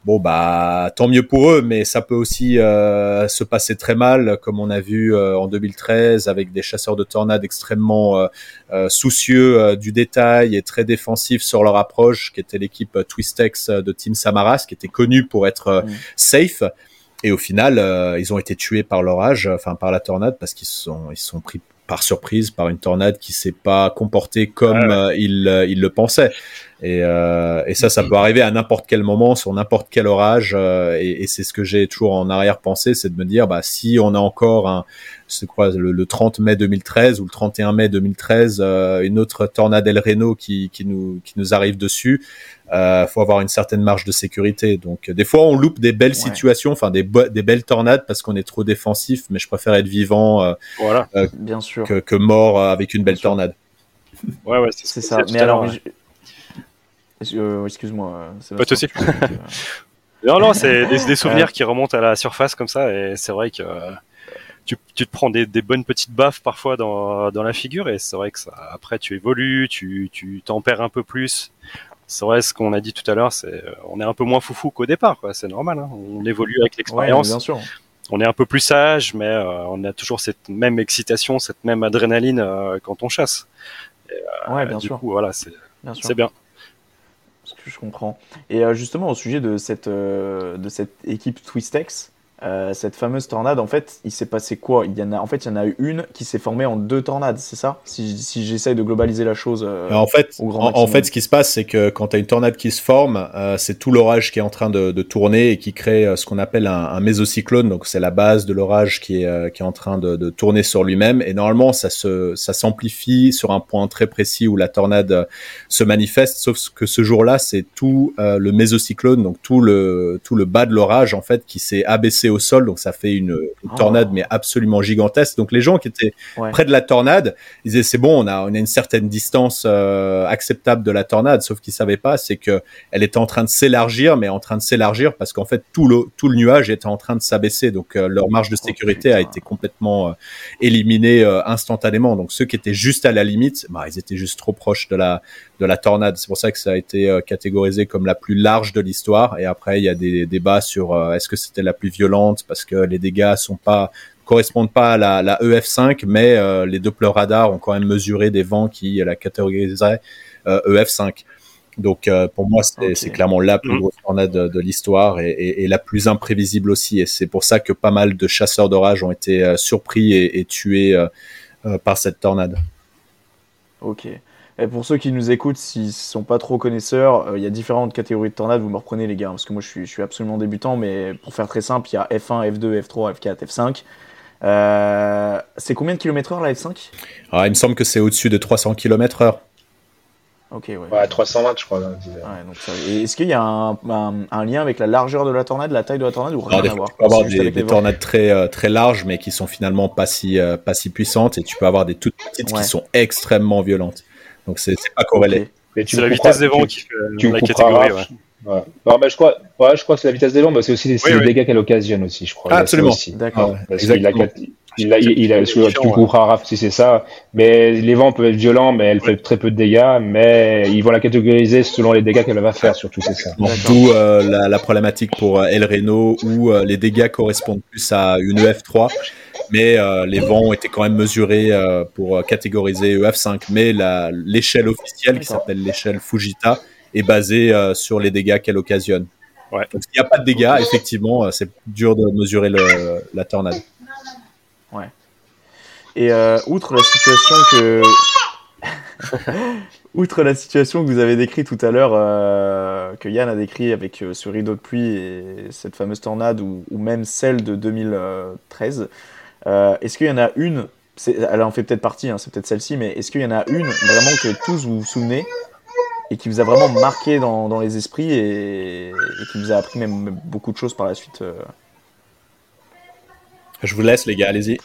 Bon bah tant mieux pour eux, mais ça peut aussi euh, se passer très mal, comme on a vu euh, en 2013 avec des chasseurs de tornades extrêmement euh, soucieux du détail et très défensifs sur leur approche, qui était l'équipe Twistex de Team Samaras, qui était connue pour être mmh. safe. Et au final, ils ont été tués par l'orage, enfin par la tornade, parce qu'ils sont ils sont pris par surprise par une tornade qui s'est pas comportée comme euh, il, euh, il, le pensait. Et, euh, et ça, ça peut arriver à n'importe quel moment, sur n'importe quel orage. Euh, et, et c'est ce que j'ai toujours en arrière-pensée, c'est de me dire, bah, si on a encore un, c'est quoi, le, le, 30 mai 2013 ou le 31 mai 2013, une autre tornade El Reno qui, qui, nous, qui nous arrive dessus, euh, faut avoir une certaine marge de sécurité. Donc, des fois, on loupe des belles situations, enfin des, des belles tornades parce qu'on est trop défensif. Mais je préfère être vivant, euh, voilà, euh, bien sûr, que, que mort euh, avec une belle tornade. Ouais, ouais, c'est ça. Mais alors, excuse-moi. Pas de *laughs* non, non, c'est des, des, *laughs* souvenirs qui remontent à la surface comme ça, et c'est vrai que tu, tu, te prends des, des, bonnes petites baffes parfois dans, dans la figure, et c'est vrai que ça, après tu évolues, tu, tu t'en perds un peu plus c'est vrai ce qu'on a dit tout à l'heure, c'est euh, on est un peu moins foufou qu'au départ, quoi. C'est normal. Hein. On évolue avec l'expérience. bien sûr. On est un peu plus sage, mais euh, on a toujours cette même excitation, cette même adrénaline euh, quand on chasse. Et, ouais, bien du sûr. Coup, voilà, c'est c'est bien. Ce que je comprends. Et justement au sujet de cette de cette équipe Twistex, euh, cette fameuse tornade, en fait, il s'est passé quoi? Il y en a, En fait, il y en a eu une qui s'est formée en deux tornades, c'est ça? Si, si j'essaye de globaliser la chose. Euh, en fait, en, fait, ce qui se passe, c'est que quand tu as une tornade qui se forme, euh, c'est tout l'orage qui est en train de, de tourner et qui crée ce qu'on appelle un, un, mésocyclone. Donc, c'est la base de l'orage qui est, qui est en train de, de tourner sur lui-même. Et normalement, ça se, ça s'amplifie sur un point très précis où la tornade se manifeste. Sauf que ce jour-là, c'est tout le mésocyclone, donc tout le, tout le bas de l'orage, en fait, qui s'est abaissé au sol, donc ça fait une, oh. tornade mais absolument gigantesque. Donc les gens qui étaient près de la tornade, ils disaient c'est bon, on a on a une certaine distance euh, acceptable de la tornade, sauf qu'ils savaient pas, c'est que elle était en train de s'élargir, mais en train de s'élargir parce qu'en fait tout le tout le nuage était en train de s'abaisser, donc euh, leur marge de oh, sécurité a été complètement euh, éliminée instantanément. Donc ceux qui étaient juste à la limite, bah ils étaient juste trop proches de la de la tornade. C'est pour ça que ça a été catégorisé comme la plus large de l'histoire. Et après il y a des débats sur est-ce que c'était la plus violente parce que les dégâts sont pas correspondent pas à la, EF5, mais euh, les Doppler radars ont quand même mesuré des vents qui la catégoriseraient EF5. Euh, e Donc euh, pour moi, c'est clairement la plus mm. grosse tornade de, l'histoire et, la plus imprévisible aussi. Et c'est pour ça que pas mal de chasseurs d'orage ont été surpris et, et tués par cette tornade. Ok. Et pour ceux qui nous écoutent, s'ils ne sont pas trop connaisseurs, euh, il y a différentes catégories de tornades, vous me reprenez les gars, parce que moi je suis, je suis absolument débutant, mais pour faire très simple, il y a F1, F2, F3, F4, F5. Euh, c'est combien de kilomètres heure la F5 ah, Il me semble que c'est au-dessus de 300 km heure. Ok, ouais. Ouais, 320 je crois. Est-ce qu'il y a un, un, lien avec la largeur de la tornade, la taille de la tornade ou rien à voir? Tu peux avoir des, tornades très, euh, très larges, mais qui sont finalement pas si, pas si puissantes, et tu peux avoir des toutes petites qui sont extrêmement violentes. Donc c'est pas corrélé. C'est la vitesse des vents qui fait la catégorie. Ouais. Non, mais je crois, ouais, je crois que c'est la vitesse des vents, mais c'est aussi les, dégâts qu'elle occasionne aussi, je crois. Ah, absolument. D'accord. parce qu'il a, il a, il a, tu couperas Raph si c'est ça. Mais les vents peuvent être violents, mais elle fait très peu de dégâts. Mais ils vont la catégoriser selon les dégâts qu'elle va faire, surtout c'est ça. D'où euh, la, la, problématique pour euh, El Reno où euh, les dégâts correspondent plus à une EF3 mais euh, les vents ont été quand même mesurés euh, pour catégoriser EF5. Mais l'échelle officielle, qui s'appelle l'échelle Fujita, est basée euh, sur les dégâts qu'elle occasionne. Ouais. Donc s'il n'y a pas de dégâts, effectivement, c'est dur de mesurer le, la tornade. Ouais. Et outre la situation que... *laughs* Outre la situation que vous avez décrite tout à l'heure, que Yann a décrit avec ce rideau de pluie et cette fameuse tornade, ou, ou même celle de 2013, euh, est-ce qu'il y en a une, elle en fait peut-être partie, hein, c'est peut-être celle-ci, mais est-ce qu'il y en a une vraiment que tous vous vous souvenez et qui vous a vraiment marqué dans, dans les esprits et, qui vous a appris même beaucoup de choses par la suite euh Je vous laisse les gars, allez-y.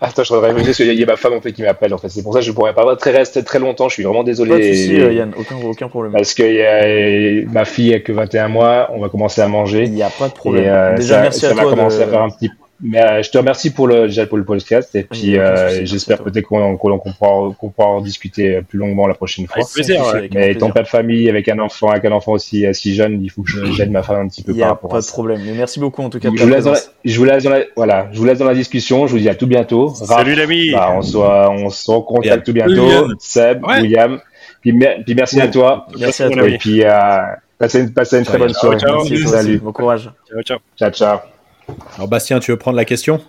attends, je voudrais parce qu'il y a ma femme en fait qui m'appelle. En fait, c'est pour ça que je pourrais pas très rester très longtemps. Je suis vraiment désolé. Pas de souci, euh, Yann, aucun, aucun problème. Parce que ma fille a que 21 mois, on va commencer à manger. Il n'y a pas de problème. Déjà, merci à toi. commencer à faire un petit Mais euh, je te remercie pour le, déjà pour le podcast et puis euh, j'espère peut-être qu'on qu'on pourra, qu'on pourra en discuter plus longuement la prochaine fois. Avec plaisir. Ouais. Mais étant père de famille avec un enfant, avec un enfant aussi euh, si jeune, il faut que j'aide ma femme un petit peu par rapport pas de problème. Mais merci beaucoup en tout cas. je, vous laisse dans la, je vous laisse dans la, voilà, je vous laisse dans la discussion. Je vous dis à tout bientôt. Salut l'ami. Bah, on soit, on se recontacte tout bientôt. Seb, William. Puis, puis merci à toi. Merci à toi. Et puis euh, passez une, passez une très bonne soirée. Salut. Bon courage. Ciao ciao. Ciao ciao. Alors Bastien, tu veux prendre la question?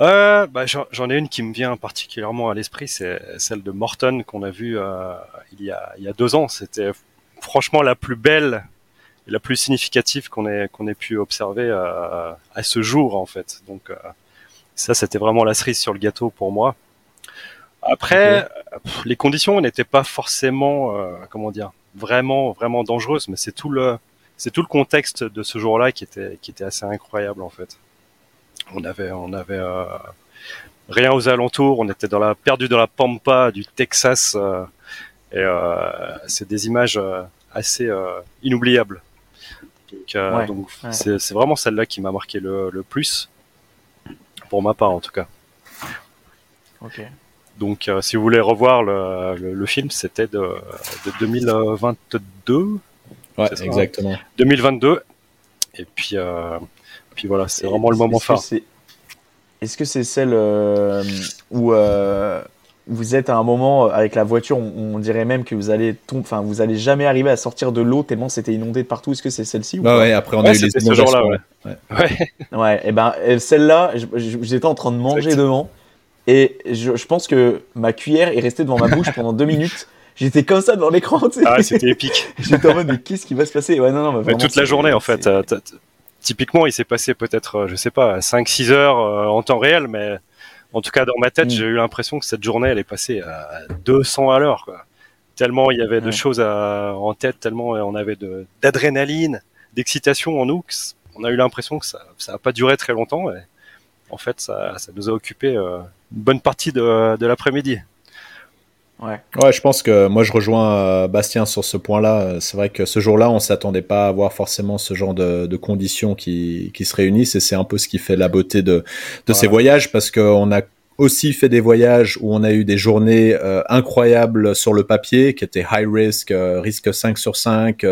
Euh, bah, J'en ai une qui me vient particulièrement à l'esprit, c'est celle de Morton qu'on a vue euh, il, y a, il y a deux ans. C'était franchement la plus belle et la plus significative qu'on ait, qu'on ait pu observer euh, à ce jour en fait. Donc ça, c'était vraiment la cerise sur le gâteau pour moi. Après, les conditions n'étaient pas forcément, comment dire, vraiment, vraiment dangereuses, mais c'est tout le, c'est tout le contexte de ce jour-là qui était, qui était assez incroyable en fait on avait, on avait euh, rien aux alentours. On était dans la perdu dans la pampa du Texas euh, et euh, c'est des images assez inoubliables. Donc, c'est vraiment celle-là qui m'a marqué le, plus, pour ma part en tout cas. Donc, si vous voulez revoir le, film, c'était de, de, 2022. Ouais, exactement. 2022. Et puis, puis voilà, c'est vraiment le moment phare. Est-ce que c'est celle euh, où euh, vous êtes à un moment euh, avec la voiture, on, dirait même que vous allez tomber, enfin vous allez jamais arriver à sortir de l'eau tellement c'était inondé de partout. Est-ce que c'est celle-ci ou bah ouais, après on a eu les ce jour-là. Ouais. Ouais. ouais. *laughs* et ben celle-là, j'étais en train de manger devant et je, pense que ma cuillère est restée devant ma bouche pendant deux minutes. *laughs* J'étais comme ça devant l'écran. Tu sais. Ah, c'était épique. *laughs* J'étais en mode, mais qu'est-ce qui va se passer? Ouais, non, non, toute la journée, en fait typiquement, il s'est passé peut-être, euh, je sais pas, 5-6 heures euh, en temps réel, mais en tout cas dans ma tête, mm. j'ai eu l'impression que cette journée, elle est passée à 200 à l'heure. Tellement il y avait de choses en tête, tellement on avait d'adrénaline, d'excitation en nous, on a eu l'impression que ça n'a pas duré très longtemps. Et en fait, ça, ça nous a occupé euh, une bonne partie de, de l'après-midi. Ouais. ouais, je pense que moi je rejoins euh, Bastien sur ce point-là. C'est vrai que ce jour-là, on s'attendait pas à avoir forcément ce genre de, de conditions qui, qui, se réunissent et c'est un peu ce qui fait la beauté de, de ces voyages parce qu'on a aussi fait des voyages où on a eu des journées euh, incroyables sur le papier, qui étaient high risk, euh, risque 5 sur 5,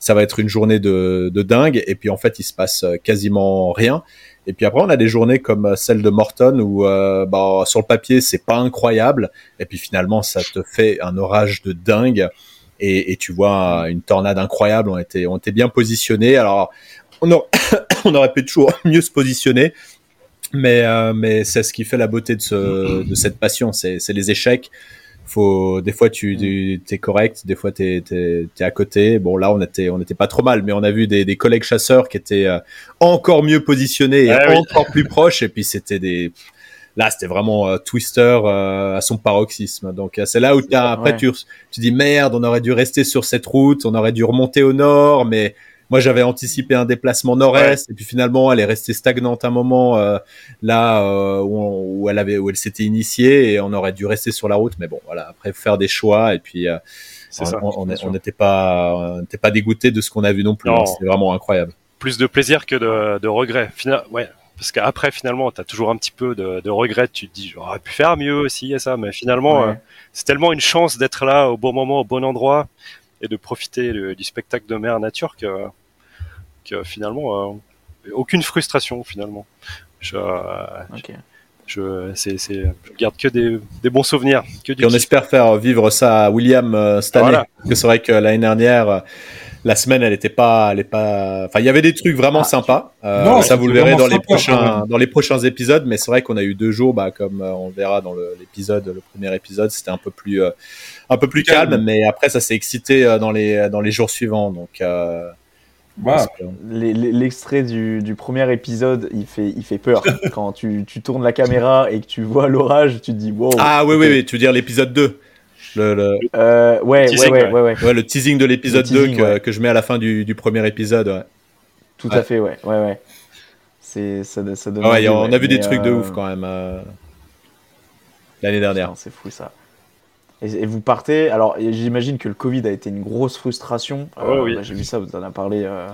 ça va être une journée de, de dingue, et puis en fait il se passe quasiment rien. Et puis après, on a des journées comme euh, celle de Morton où euh, bah, sur le papier, c'est pas incroyable. Et puis finalement, ça te fait un orage de dingue. Et, tu vois une tornade incroyable. On était, on était bien positionnés. Alors, on, aurait, *coughs* pu toujours *laughs* mieux se positionner. Mais, euh, mais c'est ce qui fait la beauté de cette passion. C'est les échecs faut des fois tu, mm. es correct, des fois tu es, à côté. Bon là on était on était pas trop mal, mais on a vu des, collègues chasseurs qui étaient euh, encore mieux positionnés et ah encore plus proches. Et puis c'était des là c'était vraiment euh, Twister euh, à son paroxysme. Donc c'est là où as, après tu, tu dis merde, on aurait dû rester sur cette route, on aurait dû remonter au nord, mais moi, j'avais anticipé un déplacement nord-est et puis finalement, elle est restée stagnante un moment euh, là euh, où, elle avait où elle s'était initiée et on aurait dû rester sur la route. Mais bon, voilà, après faire des choix et puis euh, on n'était pas on n'était pas dégoûté de ce qu'on a vu non plus. Hein. C'était vraiment incroyable. Plus de plaisir que de, de regret. Final, ouais, parce qu'après finalement tu as toujours un petit peu de, de regret tu te dis j'aurais pu faire mieux aussi et ça mais finalement c'est tellement une chance d'être là au bon moment au bon endroit et de profiter du spectacle de mer nature que que finalement, euh, aucune frustration finalement. Je, je, c'est, c'est, je garde que des, des bons souvenirs. Que Et on espère faire vivre ça à William euh, cette année. Que c'est vrai que l'année dernière, euh, la semaine, elle était pas, elle est pas. Enfin, il y avait des trucs vraiment ah, sympas. Euh, ça, vous le verrez dans les prochains, dans les prochains épisodes. Mais c'est vrai qu'on a eu deux jours, bah, comme on verra dans l'épisode, le, premier épisode, c'était un peu plus, un peu plus calme. Mais après, ça s'est excité dans les, dans les jours suivants. Donc, L'extrait du, premier épisode, il fait, il fait peur. *laughs* Quand tu, tu, tournes la caméra et que tu vois l'orage, tu te dis wow. Ah oui, oui, oui, tu veux dire l'épisode 2 le, Euh, ouais, ouais, ouais, ouais, ouais, Le teasing de l'épisode 2 que, que, je mets à la fin du, du premier épisode. Tout à fait, ouais. ouais, ouais. C'est, ça, ça on a vu des trucs de euh, ouf quand même euh, l'année dernière. C'est fou ça. Et, vous partez. Alors, j'imagine que le Covid a été une grosse frustration. Oh, oui. J'ai vu ça, vous en avez parlé. Euh,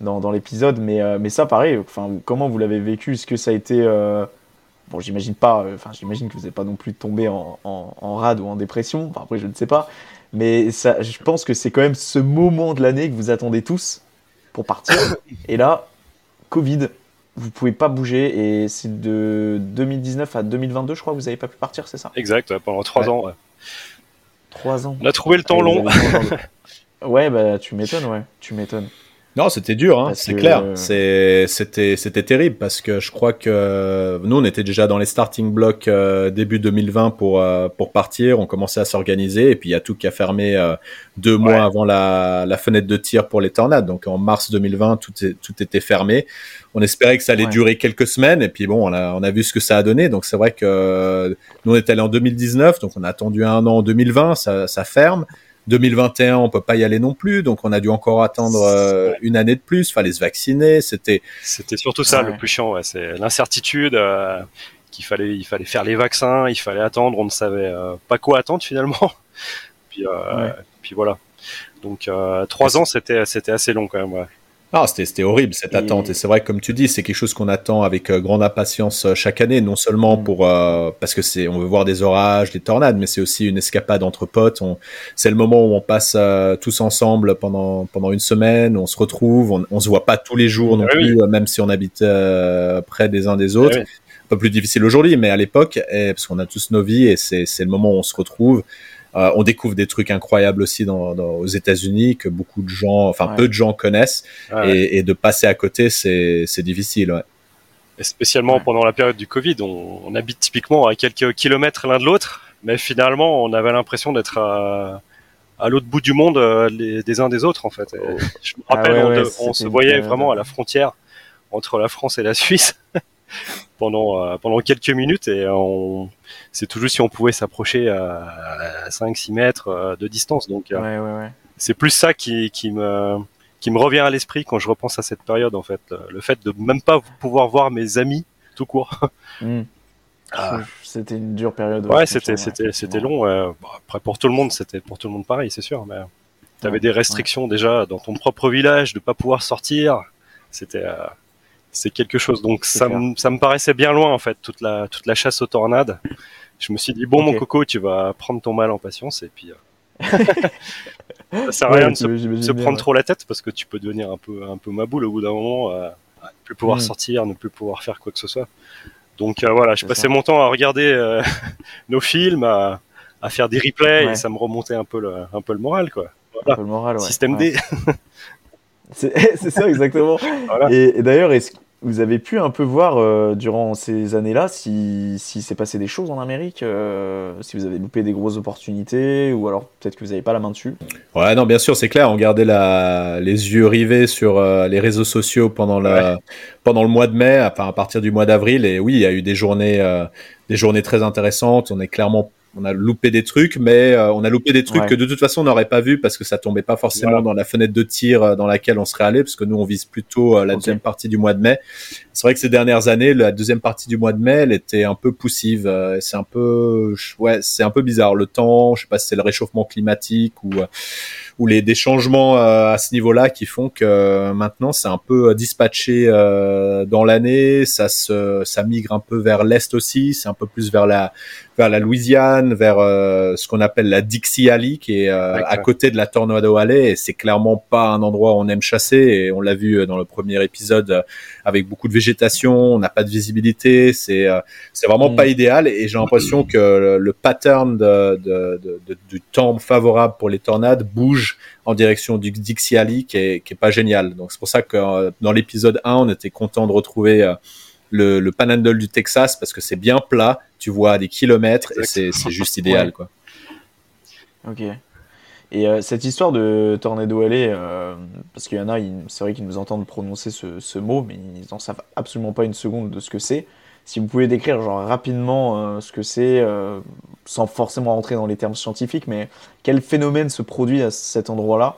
dans, l'épisode. Mais, mais ça, pareil, enfin, comment vous l'avez vécu? Est-ce que ça a été. bon, j'imagine pas, enfin, j'imagine que vous n'êtes pas non plus tombé en, en, rade ou en dépression. Enfin, après, je ne sais pas. Mais ça, je pense que c'est quand même ce moment de l'année que vous attendez tous pour partir. *coughs* Et là, Covid, vous pouvez pas bouger et c'est de 2019 à 2022, je crois, que vous n'avez pas pu partir, c'est ça? Exact, pendant trois ans. Trois ans. On a trouvé le temps long. *laughs* ouais, bah tu m'étonnes, ouais, tu m'étonnes. Non, c'était dur, hein, c'est clair. C'était, c'était terrible parce que je crois que nous, on était déjà dans les starting blocks euh, début 2020 pour euh, pour partir. On commençait à s'organiser et puis il y a tout qui a fermé euh, deux mois avant la, la, fenêtre de tir pour les tornades. Donc en mars 2020, tout tout était fermé. On espérait que ça allait durer quelques semaines et puis bon, on a on a vu ce que ça a donné. Donc c'est vrai que nous on est allé en 2019, donc on a attendu un an en 2020, ça ça ferme. 2021, on peut pas y aller non plus, donc on a dû encore attendre euh, une année de plus. Fallait se vacciner. C'était. C'était surtout ça le plus chiant. Ouais. C'est l'incertitude. Euh, qu'il fallait, il fallait faire les vaccins, il fallait attendre. On ne savait euh, pas quoi attendre finalement. *laughs* puis, puis voilà. Donc trois ans, c'était, c'était assez long quand même. Ah, c'était horrible cette attente. Et c'est vrai, comme tu dis, c'est quelque chose qu'on attend avec euh, grande impatience euh, chaque année, non seulement mm. pour euh, parce que c'est on veut voir des orages, des tornades, mais c'est aussi une escapade entre potes. C'est le moment où on passe tous ensemble pendant pendant une semaine, on se retrouve, on, on se voit pas tous les jours non plus, même si on habite près des uns des autres. Un peu plus difficile aujourd'hui, mais à l'époque, eh, parce qu'on a tous nos vies et c'est le moment où on se retrouve. Euh, on découvre des trucs incroyables aussi dans, aux États-Unis que beaucoup de gens, enfin peu de gens connaissent, et, de passer à côté, c'est difficile. Ouais. Et spécialement pendant la période du Covid, on, habite typiquement à quelques kilomètres l'un de l'autre, mais finalement, on avait l'impression d'être à, l'autre bout du monde euh, des uns des autres en fait. Oh. je me rappelle, ah on, se voyait vraiment à la frontière entre la France et la Suisse *laughs* *laughs* pendant euh, pendant quelques minutes et on c'est toujours si on pouvait s'approcher à, 5-6 mètres euh, de distance. Donc, euh, c'est plus ça qui, qui, me, qui me revient à l'esprit quand je repense à cette période, en fait. Le fait de même pas pouvoir voir mes amis tout court. *laughs* Hmm. Ah. C'était une dure période. Ouais, c'était c'était c'était long. après pour tout le monde, c'était pour tout le monde pareil, c'est sûr. Mais tu avais des restrictions déjà dans ton propre village de pas pouvoir sortir. C'était c'est quelque chose. Donc ça, ça me paraissait bien loin en fait toute la toute la chasse aux tornades je me suis dit bon mon coco, tu vas prendre ton mal en patience et puis euh, *laughs* ça sert à rien de se, prendre trop la tête parce que tu peux devenir un peu un peu maboule au bout d'un moment, euh, ne plus pouvoir hmm. sortir, ne plus pouvoir faire quoi que ce soit. Donc euh, voilà, je passais mon temps à regarder euh, *laughs* nos films, à, à, faire des replays et ça me remontait un peu le, un peu le moral quoi. Un peu le moral. Système D. *laughs* c'est ça exactement. Et, et d'ailleurs, est-ce vous avez pu un peu voir euh, durant ces années-là si, si s'est passé des choses en Amérique, euh, si vous avez loupé des grosses opportunités, ou alors peut-être que vous n'avez pas la main dessus? Ouais, non, bien sûr, c'est clair. On gardait la, les yeux rivés sur euh, les réseaux sociaux pendant, la, pendant le mois de mai, enfin à partir du mois d'avril. Et oui, il y a eu des journées, des journées très intéressantes. On est clairement on a loupé des trucs, mais euh, on a loupé des trucs que de toute façon on n'aurait pas vu parce que ça tombait pas forcément dans la fenêtre de tir euh, dans laquelle on serait allé, parce que nous on vise plutôt euh, la deuxième partie du mois de mai. C'est vrai que ces dernières années, la deuxième partie du mois de mai, elle était un peu poussive. c'est un peu, ouais, c'est un peu bizarre. Le temps, je sais pas si c'est le réchauffement climatique ou ou les des changements à ce niveau-là qui font que maintenant c'est un peu dispatché dans l'année. Ça se, ça migre un peu vers l'est aussi. C'est un peu plus vers la vers la Louisiane, vers euh, ce qu'on appelle la Dixie Alley, qui est euh, à côté de la Tornado Alley. Et c'est clairement pas un endroit où on aime chasser. Et on l'a vu euh, dans le premier épisode avec beaucoup de végétation. On n'a pas de visibilité. C'est c'est vraiment mm. pas idéal. Et j'ai l'impression que le, pattern de, de, de, du temps favorable pour les tornades bouge en direction du Dixie Alley, qui est, qui est pas génial. Donc c'est pour ça que dans l'épisode 1, on était content de retrouver le, le Panhandle du Texas parce que c'est bien plat, tu vois des kilomètres et c'est juste idéal. Quoi. Ok. Et euh, cette histoire de Tornado Alley, euh, parce qu'il y en a, c'est vrai qu'ils nous entendent prononcer ce, ce, mot, mais ils n'en savent absolument pas une seconde de ce que c'est. Si vous pouvez décrire genre rapidement euh, ce que c'est, sans forcément rentrer dans les termes scientifiques, mais quel phénomène se produit à cet endroit-là?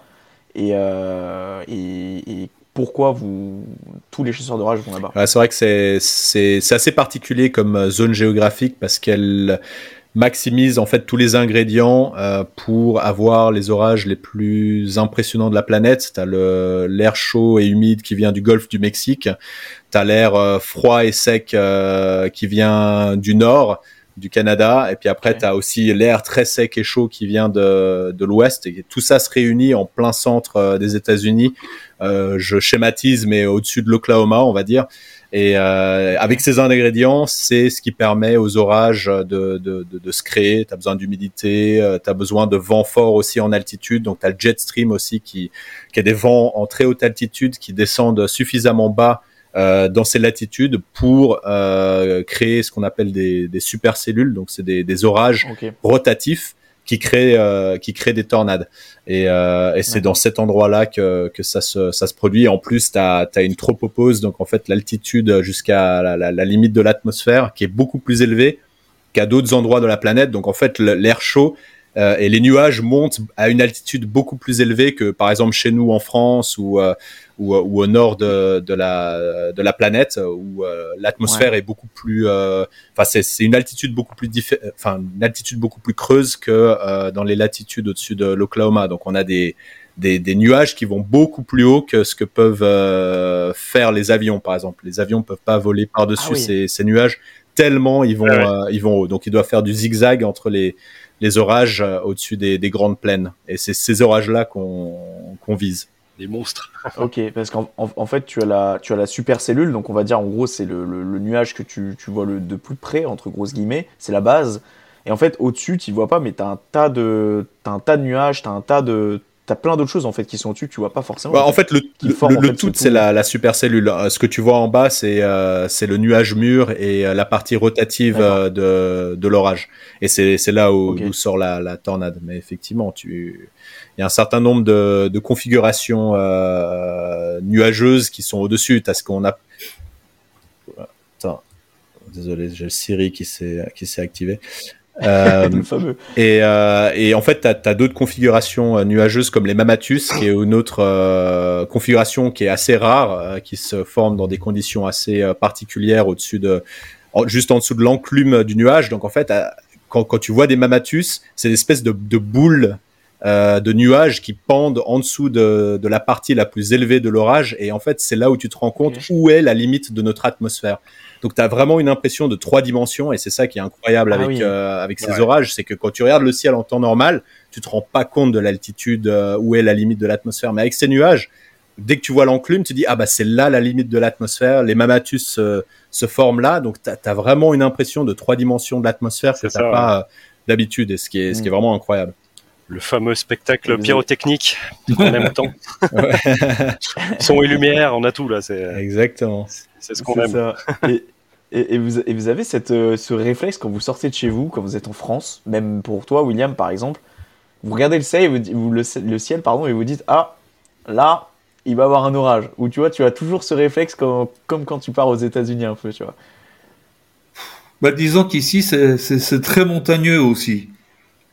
Et, et, pourquoi vous, tous les chasseurs de rage vont là-bas? c'est vrai que c'est assez particulier comme euh, zone géographique parce qu'elle maximise en fait tous les ingrédients euh, pour avoir les orages les plus impressionnants de la planète. Tu as l'air chaud et humide qui vient du golfe du Mexique, tu as l'air euh, froid et sec euh, qui vient du nord du Canada, et puis après tu as aussi l'air très sec et chaud qui vient de, de l'ouest, et tout ça se réunit en plein centre des États-Unis. je schématise, mais au-dessus de l'Oklahoma, on va dire. Et euh, avec ces ingrédients, c'est ce qui permet aux orages de, de, de, de se créer. Tu as besoin d'humidité, euh, tu as besoin de vent fort aussi en altitude. Donc tu as le jet stream aussi qui, qui a des vents en très haute altitude qui descendent suffisamment bas euh, dans ces latitudes pour euh, créer ce qu'on appelle des, des supercellules. Donc c'est des, des orages rotatifs qui crée euh, qui crée des tornades. Et, euh, et c'est dans cet endroit-là que, que ça se ça se produit. En plus tu as, as une tropopause donc en fait l'altitude jusqu'à la, la, la, limite de l'atmosphère qui est beaucoup plus élevée qu'à d'autres endroits de la planète. Donc en fait l'air chaud euh, et les nuages montent à une altitude beaucoup plus élevée que par exemple chez nous en France ou euh, ou, ou, au nord de, de, la de la planète où euh, l'atmosphère est beaucoup plus enfin c'est c'est une altitude beaucoup plus enfin une altitude beaucoup plus creuse que dans les latitudes au-dessus de l'Oklahoma. Donc on a des des, des, nuages qui vont beaucoup plus haut que ce que peuvent faire les avions, par exemple. Les avions peuvent pas voler par-dessus ah ces, ces, nuages tellement ils vont, ils vont haut. Donc, ils doivent faire du zigzag entre les, les orages euh, au-dessus des, des, grandes plaines. Et c'est ces orages-là qu'on vise. Des monstres. *laughs* ok, parce qu'en en, fait, tu as, la, tu as la supercellule, donc on va dire en gros, c'est le, le, nuage que tu, tu vois le, de plus près, entre grosses guillemets, c'est la base. Et en fait, au-dessus, tu vois pas, mais tu as un tas de, as un tas de nuages, tu as un tas de, T'as plein d'autres choses en fait qui sont dessus que tu vois pas forcément. Bah, en fait, le, le, tout, c'est la, la supercellule. Euh, ce que tu vois en bas, c'est euh, c'est le nuage mûr et euh, la partie rotative de, de l'orage. Et c'est là où, où sort la, la, tornade. Mais effectivement, tu il y a un certain nombre de, de configurations nuageuses qui sont au-dessus. Tu as ce qu'on a. Attends, désolé, j'ai le Siri qui s'est qui s'est activé. Euh, *laughs* et, euh, et, en fait, tu as, d'autres configurations euh, nuageuses comme les Mamatus, qui est une autre euh, configuration qui est assez rare, euh, qui se forme dans des conditions assez particulières au-dessus de, juste en dessous de l'enclume du nuage. Donc en fait, quand, quand, tu vois des Mamatus, c'est une espèce de, de boules euh, de nuages qui pendent en dessous de, de, la partie la plus élevée de l'orage. Et en fait, c'est là où tu te rends compte où est la limite de notre atmosphère. Donc, tu as vraiment une impression de trois dimensions. Et c'est ça qui est incroyable ah avec, euh, avec ces orages. C'est que quand tu regardes le ciel en temps normal, tu te rends pas compte de l'altitude, euh, où est la limite de l'atmosphère. Mais avec ces nuages, dès que tu vois l'enclume, tu dis, ah bah c'est là la limite de l'atmosphère. Les mamatus se forment là. Donc, tu as, vraiment une impression de trois dimensions de l'atmosphère que tu pas d'habitude. Et ce qui est, ce qui est mm. vraiment incroyable le fameux spectacle pyrotechnique *laughs* en même temps. Son et lumière, on a tout là. C'est exactement. C'est ce qu'on aime. Et, et, vous, et, vous, avez cette, euh, ce réflexe quand vous sortez de chez vous, quand vous êtes en France, même pour toi, William, par exemple, vous regardez le ciel, vous, le, le, ciel, pardon, et vous dites ah là, il va y avoir un orage. Ou tu vois, tu as toujours ce réflexe comme, comme quand tu pars aux États-Unis un peu, tu vois. Bah, disons qu'ici, c'est très montagneux aussi.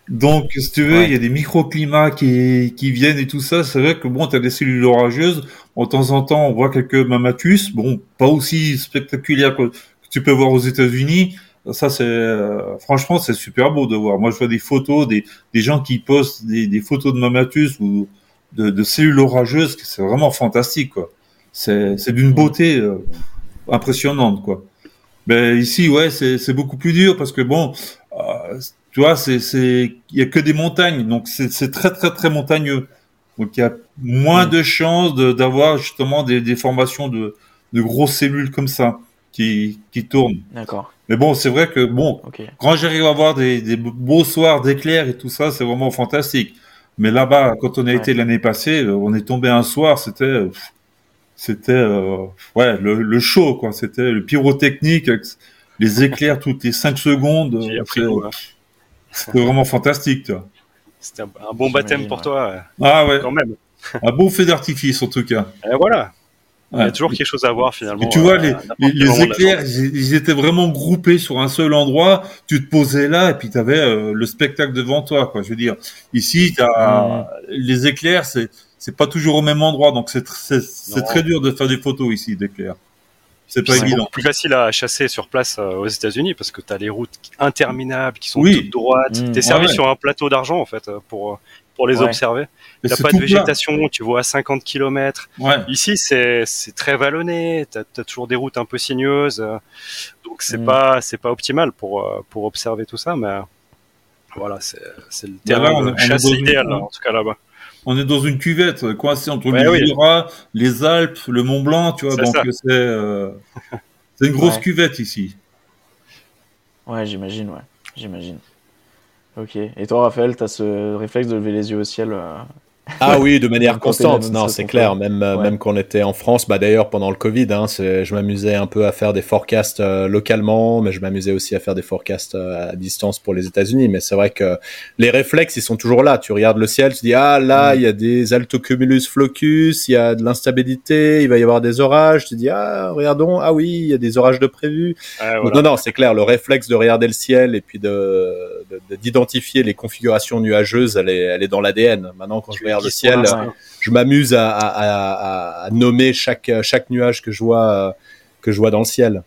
Donc, si tu veux, il y a des microclimats qui, qui viennent et tout ça. C'est vrai que bon, tu as des cellules orageuses. De temps en temps, on voit quelques mamatus. Bon, pas aussi spectaculaires que, tu peux voir aux États-Unis. Ça, c'est euh, franchement, c'est super beau de voir. Moi, je vois des photos, des, des gens qui postent des, des photos de mamatus ou de, de cellules orageuses. C'est vraiment fantastique, quoi. C'est d'une beauté euh, impressionnante, quoi. Ben ici, ouais, c'est beaucoup plus dur parce que bon, euh, tu vois, c'est, c'est, il y a que des montagnes, donc c'est, c'est très très très montagneux. Donc il y a moins mm. de chances de, d'avoir justement des, des formations de, de grosses cellules comme ça qui, qui tournent. D'accord. Mais bon, c'est vrai que bon, quand j'arrive à avoir des, des beaux soirs d'éclairs et tout ça, c'est vraiment fantastique. Mais là-bas, quand on a été l'année passée, euh, on est tombé un soir, c'était, c'était, euh, ouais, le, le show quoi. C'était le pyrotechnique, les éclairs toutes les 5 secondes. C'était vraiment fantastique, toi. C'était un, bon baptême pour toi. Ah ouais. Quand même. un bon feu d'artifice, en tout cas. Et voilà. Il y a toujours quelque chose à voir finalement. tu vois, les, les, éclairs, ils, étaient vraiment groupés sur un seul endroit. Tu te posais là et puis tu avais euh, le spectacle devant toi. Quoi. Je veux dire, ici, as, les éclairs, c'est c'est pas toujours au même endroit, donc c'est très dur de faire des photos ici d'éclairs. C'est pas évident. plus facile à chasser sur place euh, aux États-Unis parce que tu as les routes interminables qui sont toutes droites. Mmh. Tu es servi sur un plateau d'argent en fait pour pour les observer. N'y a pas de végétation, tu vois à 50 km. Ici, c'est très vallonné, tu as, toujours des routes un peu sinueuses, donc c'est mm. pas c'est pas optimal pour euh, pour observer tout ça, mais voilà, c'est le terrain de chasse idéal en tout cas là-bas. On est dans une cuvette coincée entre le Jura, les Alpes, le Mont Blanc, tu vois, donc c'est euh, c'est une grosse cuvette ici. Ouais, j'imagine, ouais, j'imagine. Ok. Et toi, Raphaël, tu as ce réflexe de lever les yeux au ciel euh, ah oui, de manière constante. Non, c'est clair. Même euh, même quand on était en France, bah d'ailleurs pendant le Covid, hein, je m'amusais un peu à faire des forecasts euh, localement, mais je m'amusais aussi à faire des forecasts euh, à distance pour les États-Unis. Mais c'est vrai que les réflexes, ils sont toujours là. Tu regardes le ciel, tu dis ah là, mm. il y a des altocumulus flocus, il y a de l'instabilité, il va y avoir des orages. Tu dis ah regardons, ah oui, il y a des orages de prévu. Ah, non non, c'est clair. Le réflexe de regarder le ciel et puis de d'identifier les configurations nuageuses, elle est elle est dans l'ADN. Maintenant quand je le ciel. Je m'amuse à, nommer chaque, chaque nuage que je vois, que je vois dans le ciel.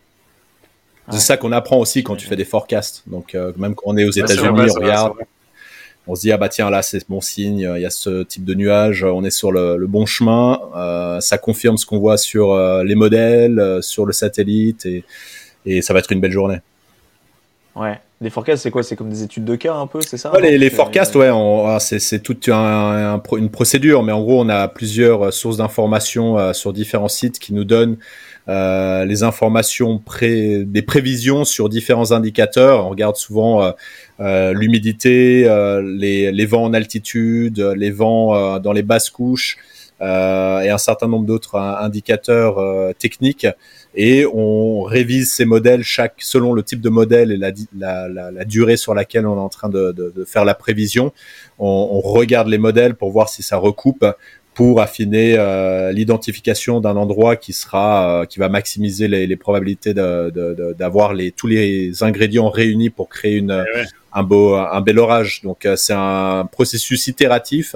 C'est ça qu'on apprend aussi quand tu fais des forecasts. Donc, euh, même quand on est aux États-Unis, on regarde, on se dit, ah bah tiens, là, c'est bon signe, il y a ce type de nuage, on est sur le, bon chemin. Euh, ça confirme ce qu'on voit sur euh, les modèles, sur le satellite, et, et ça va être une belle journée. Ouais. Les forecasts, c'est quoi? C'est comme des études de cas un peu, c'est ça? Les, les forecasts, ouais, ah, c'est toute une procédure, mais en gros, on a plusieurs euh, sources d'informations euh, sur différents sites qui nous donnent euh, les informations pré des prévisions sur différents indicateurs. On regarde souvent euh, l'humidité, les, les, vents en altitude, les vents dans les basses couches et un certain nombre d'autres indicateurs techniques et on révise ces modèles chaque selon le type de modèle et la, la, la, la durée sur laquelle on est en train de, de, de faire la prévision. On, on, regarde les modèles pour voir si ça recoupe pour affiner euh, l'identification d'un endroit qui sera euh, qui va maximiser les, les probabilités d'avoir les tous les ingrédients réunis pour créer une eh un beau un bel orage. Donc euh, c'est un processus itératif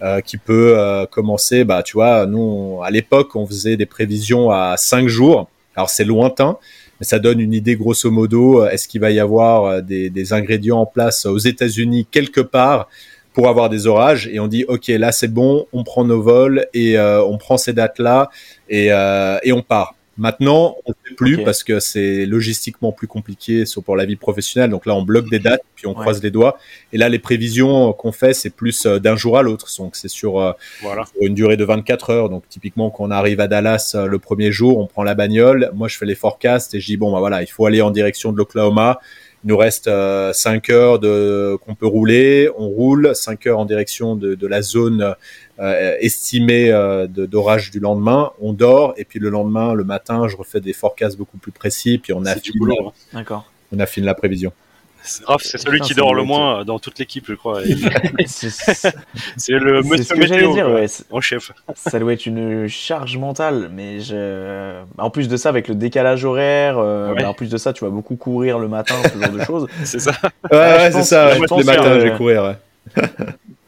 euh, qui peut euh, commencer, bah, tu vois, nous, à l'époque, on faisait des prévisions à cinq jours. Alors, c'est lointain, mais ça donne une idée grosso modo. Euh, est-ce qu'il va y avoir des, ingrédients en place aux États-Unis quelque part pour avoir des orages? Et on dit, OK, là, c'est bon, on prend nos vols et on prend ces dates-là et on part. Maintenant, on ne fait plus parce que c'est logistiquement plus compliqué sur pour la vie professionnelle. Donc là, on bloque des dates, puis on croise les doigts. Et là, les prévisions qu'on fait, c'est plus euh, d'un jour à l'autre. Donc c'est sur, euh, une durée de 24 heures. Donc typiquement, quand on arrive à Dallas euh, le premier jour, on prend la bagnole. Moi, je fais les forecasts et je dis bon, bah voilà, il faut aller en direction de l'Oklahoma. Il nous reste euh, 5 heures de, qu'on peut rouler. On roule 5 heures en direction de, de la zone euh, estimée euh, d'orage du lendemain. On dort et puis le lendemain, le matin, je refais des forecasts beaucoup plus précis. Puis on affine, D'accord. on affine la prévision. Raph, c'est celui qui dort le moins dans toute l'équipe, je crois. *laughs* *laughs* c'est le monsieur météo dire, ouais. en chef. Ça doit être une charge mentale, mais je... en plus de ça, avec le décalage horaire, euh, bah, en plus de ça, tu vas beaucoup courir le matin, ce genre de choses. *laughs* c'est ça. Ouais, ouais c'est ça. Ouais, les matins, je vais courir.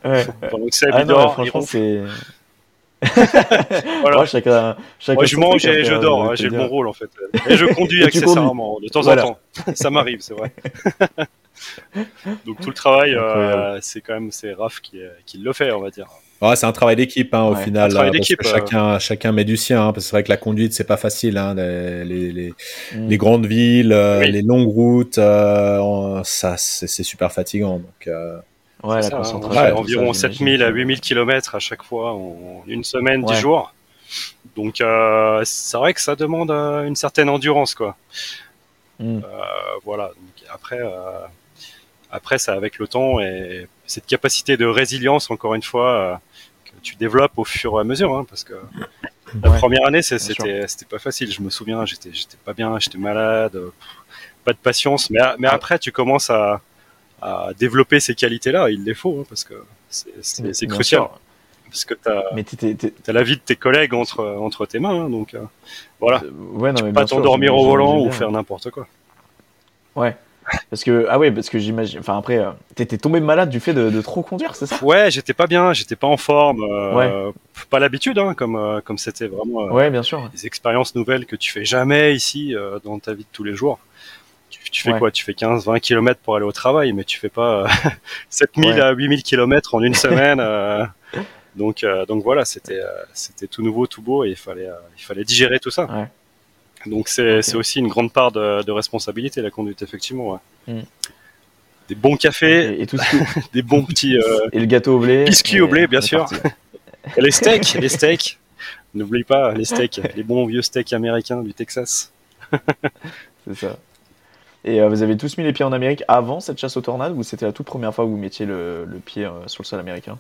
Ouais. ah non, franchement, c'est. voilà. *laughs* chacun, chacun Moi, je mange et je dors, hein, j'ai le bon rôle en fait. *laughs* Et je conduis accessoirement, de temps en temps. Ça m'arrive, c'est vrai. *laughs* Donc tout le travail, euh, c'est quand même c'est Raph qui, qui, le fait, on va dire. Ouais, c'est un travail d'équipe hein, au final. Travail parce que chacun, chacun met du sien. Hein, parce que c'est vrai que la conduite c'est pas facile. Hein, les, les, les, mm. les, grandes villes, euh, les longues routes, euh, ça c'est super fatigant. Donc Ouais, la concentration. environ 7000 à 8000 km à chaque fois en une semaine, 10 jours. Donc euh, c'est vrai que ça demande euh, une certaine endurance quoi. Mm. Euh, voilà. Donc, après, euh, après ça avec le temps et cette capacité de résilience encore une fois euh, que tu développes au fur et à mesure, hein, parce que la première année c'était pas facile. Je me souviens, j'étais pas bien, j'étais malade, pas de patience. Mais mais après tu commences à à développer ces qualités-là. Il les faut hein, parce que c'est crucial. Parce que tu as, la vie de tes collègues entre, entre tes mains. Hein, donc euh, voilà. Euh, ouais, non, tu peux pas t'endormir au volant ou faire n'importe quoi. Ouais. Parce que, ah ouais, parce que j'imagine. Enfin, après, euh, t'étais tombé malade du fait de, trop conduire, c'est ça? Ouais, j'étais pas bien, j'étais pas en forme. Euh, Pas l'habitude, hein, comme euh, comme c'était vraiment. Ouais, bien sûr. Des expériences nouvelles que tu fais jamais ici dans ta vie de tous les jours. Tu, fais quoi? Tu fais 15, 20 km pour aller au travail, mais tu fais pas *laughs* 7000 à 8000 km en une *laughs* semaine. donc, donc voilà, c'était c'était tout nouveau, tout beau, et il fallait il fallait digérer tout ça. Ouais. Donc c'est aussi une grande part de, responsabilité la conduite effectivement. Mm. Des bons cafés, et, tout *laughs* des bons petits euh, et le gâteau au blé, biscuits au blé bien sûr, et les steaks, les steaks. N'oublie pas les steaks, les bons vieux steaks américains du Texas. c'est ça. Et euh, vous avez tous mis les pieds en Amérique avant cette chasse aux tornades ou c'était la toute première fois que vous mettiez le, pied euh, sur le sol américain?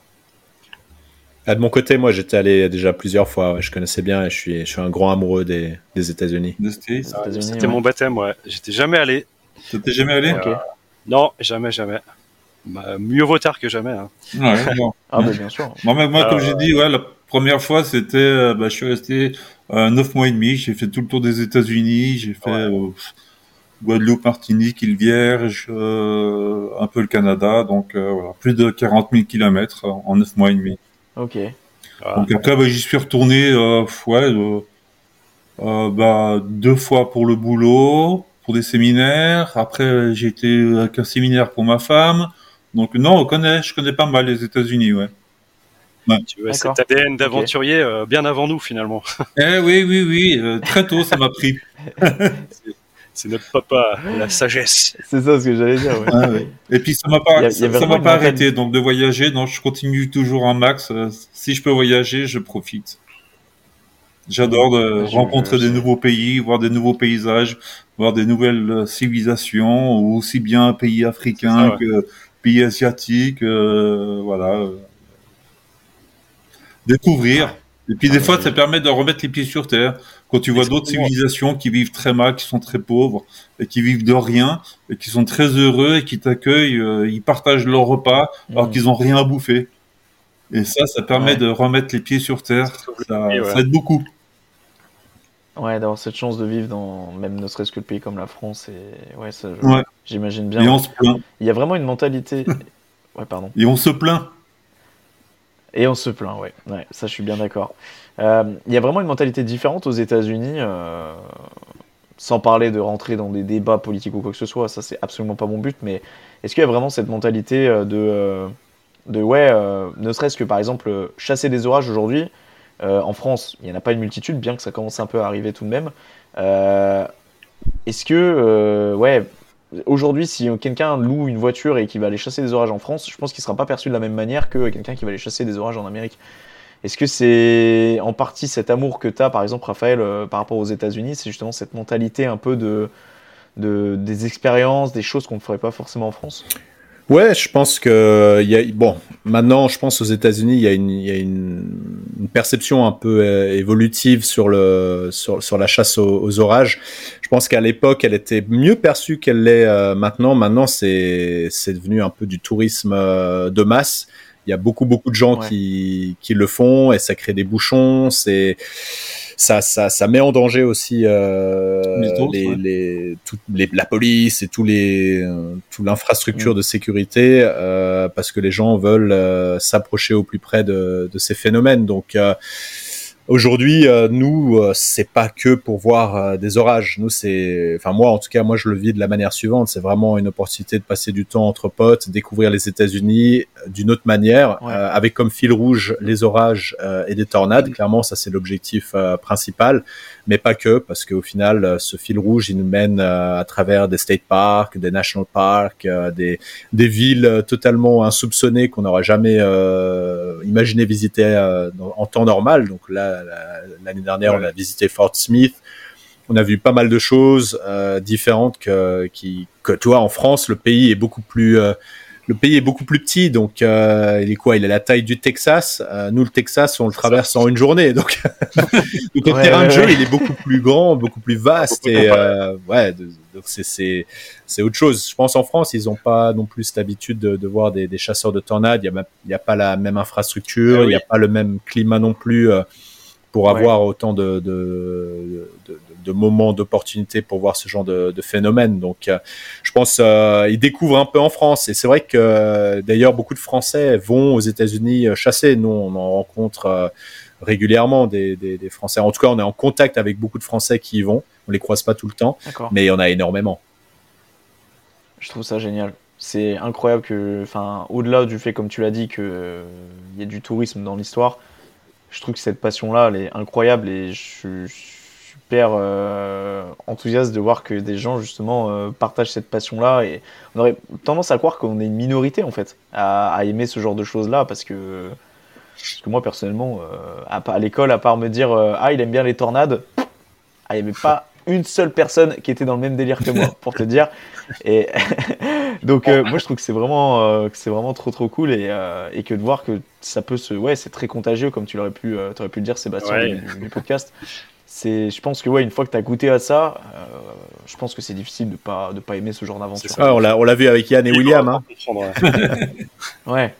Ah, de mon côté, moi, j'étais allé déjà plusieurs fois. je connaissais bien et je suis, je suis un grand amoureux des, des États-Unis. C'était mon baptême, ouais. J'étais jamais allé. T'étais jamais allé? Non, jamais, jamais. Bah, mieux vaut tard que jamais. Hein. ah, *laughs* bah, bien sûr. Moi, moi comme j'ai dit, ouais, la première fois, c'était. Euh, bah, je suis resté euh, 9 mois et demi. J'ai fait tout le tour des États-Unis. J'ai fait. Euh, Guadeloupe, Martinique, île Vierge, euh, un peu le Canada, donc euh, voilà, plus de 40 000 kilomètres en 9 mois et demi. Ok. Donc après, bah, j'y suis retourné euh, ouais, euh, euh, bah, deux fois pour le boulot, pour des séminaires. Après, j'ai été avec un séminaire pour ma femme. Donc non, on connaît, je connais pas mal les États-Unis, ouais. Tu vois, cet ADN d'aventurier bien avant nous finalement. eh oui, oui, oui, très tôt ça m'a pris. *laughs* c'est notre papa, la sagesse. C'est ça ce que j'allais dire. Ah Et puis ça m'a pas, ça, m'a pas arrêté donc de voyager. Donc je continue toujours en max. Euh, si je peux voyager, je profite. J'adore de rencontrer des nouveaux pays, voir des nouveaux paysages, voir des nouvelles euh, civilisations, aussi bien pays africains que pays asiatiques. Euh, voilà. Découvrir. Et puis des ah, fois, ça permet de remettre les pieds sur terre. Quand tu vois d'autres civilisations qui vivent très mal, qui sont très pauvres, et qui vivent de rien, et qui sont très heureux, et qui t'accueillent, euh, ils partagent leur repas, alors mm. qu'ils n'ont rien à bouffer. Et ça, ça permet de remettre les pieds sur terre. Ça, aide beaucoup. Ouais, d'avoir cette chance de vivre dans, même ne serait-ce que le pays comme la France, et ouais, ça, j'imagine bien. Et on se plaint. Il y a vraiment une mentalité. *laughs* ouais, pardon. Et on se plaint. Et on se plaint, ouais. ouais ça, je suis bien d'accord. Euh, il y a vraiment une mentalité différente aux États-Unis, euh, sans parler de rentrer dans des débats politiques ou quoi que ce soit, ça c'est absolument pas mon but, mais est-ce qu'il y a vraiment cette mentalité euh, de, de ouais, ne serait-ce que par exemple chasser des orages aujourd'hui, en France, il n'y en a pas une multitude, bien que ça commence un peu à arriver tout de même. est-ce que, ouais, aujourd'hui, si quelqu'un loue une voiture et qui va aller chasser des orages en France, je pense qu'il ne sera pas perçu de la même manière que quelqu'un qui va aller chasser des orages en Amérique. Est-ce que c'est en partie cet amour que tu as, par exemple, Raphaël, euh, par rapport aux États-Unis C'est justement cette mentalité un peu de des expériences, des choses qu'on ne ferait pas forcément en France? Ouais, je pense que y a, bon, maintenant, je pense aux États-Unis, il y a une, y a une, une perception un peu euh, évolutive sur le sur, sur la chasse aux, orages. Je pense qu'à l'époque, elle était mieux perçue qu'elle l'est euh, maintenant. Maintenant, c'est c'est devenu un peu du tourisme de masse. Il y a beaucoup beaucoup de gens qui, qui le font et ça crée des bouchons. C'est ça, ça, ça met en danger aussi euh, les, les, les, la police et tous les, euh, toute l'infrastructure de sécurité euh, parce que les gens veulent euh, s'approcher au plus près de, de ces phénomènes. Donc euh, Aujourd'hui, euh, nous, euh, c'est pas que pour voir euh, des orages. Nous, c'est, enfin moi, en tout cas, moi, je le vis de la manière suivante. C'est vraiment une opportunité de passer du temps entre potes, découvrir les États-Unis d'une autre manière, avec comme fil rouge les orages et des tornades. Clairement, ça c'est l'objectif principal, mais pas que, parce qu'au final, ce fil rouge, il nous mène à travers des state parks, des national parks, des des villes totalement insoupçonnées qu'on n'aurait jamais imaginé visiter en temps normal. Donc là L'année dernière, on a visité Fort Smith. On a vu pas mal de choses euh, différentes que, qui, que toi en France, le pays est beaucoup plus euh, le pays est beaucoup plus petit, donc euh, il est quoi? Il a la taille du Texas. nous, le Texas, on le traverse en une journée, donc, *laughs* le terrain de jeu, il est beaucoup plus grand, beaucoup plus vaste, et ouais, donc c'est c'est autre chose. Je pense en France, ils n'ont pas non plus cette habitude de, voir des, chasseurs de tornades. Il n'y a, a, pas la même infrastructure, ah il n'y a pas le même climat non plus pour avoir autant de, de, de, moments d'opportunité pour voir ce genre de, phénomène. Donc, euh, je pense euh, ils découvrent un peu en France. Et c'est vrai que d'ailleurs beaucoup de Français vont aux États-Unis chasser. Nous, on en rencontre régulièrement des, des, des, Français. En tout cas, on est en contact avec beaucoup de Français qui y vont. On les croise pas tout le temps, mais il y en a énormément. Je trouve ça génial. C'est incroyable que, enfin, au-delà du fait, comme tu l'as dit, qu'il euh, y a du tourisme dans l'histoire, je trouve que cette passion-là, elle est incroyable et je suis super euh, enthousiaste de voir que des gens, justement, euh, partagent cette passion-là. Et on aurait tendance à croire qu'on est une minorité, en fait, à, aimer ce genre de choses-là parce que parce que moi, personnellement, euh, à, l'école, à part me dire Ah, il aime bien les tornades, ah, il n'y pas une seule personne qui était dans le même délire que moi, *laughs* pour te dire. Et *laughs* donc, euh, moi, je trouve que c'est vraiment, que c'est vraiment trop, trop cool et, et, que de voir que ça peut se. Ouais, c'est très contagieux, comme tu l'aurais pu, aurais pu le dire, Sébastien, du, podcast. C'est, je pense que ouais, une fois que tu as goûté à ça, je pense que c'est difficile de pas de pas aimer ce genre d'aventure. on l'a on l'a vu avec Yann et William. Hein. *laughs* ouais. ouais.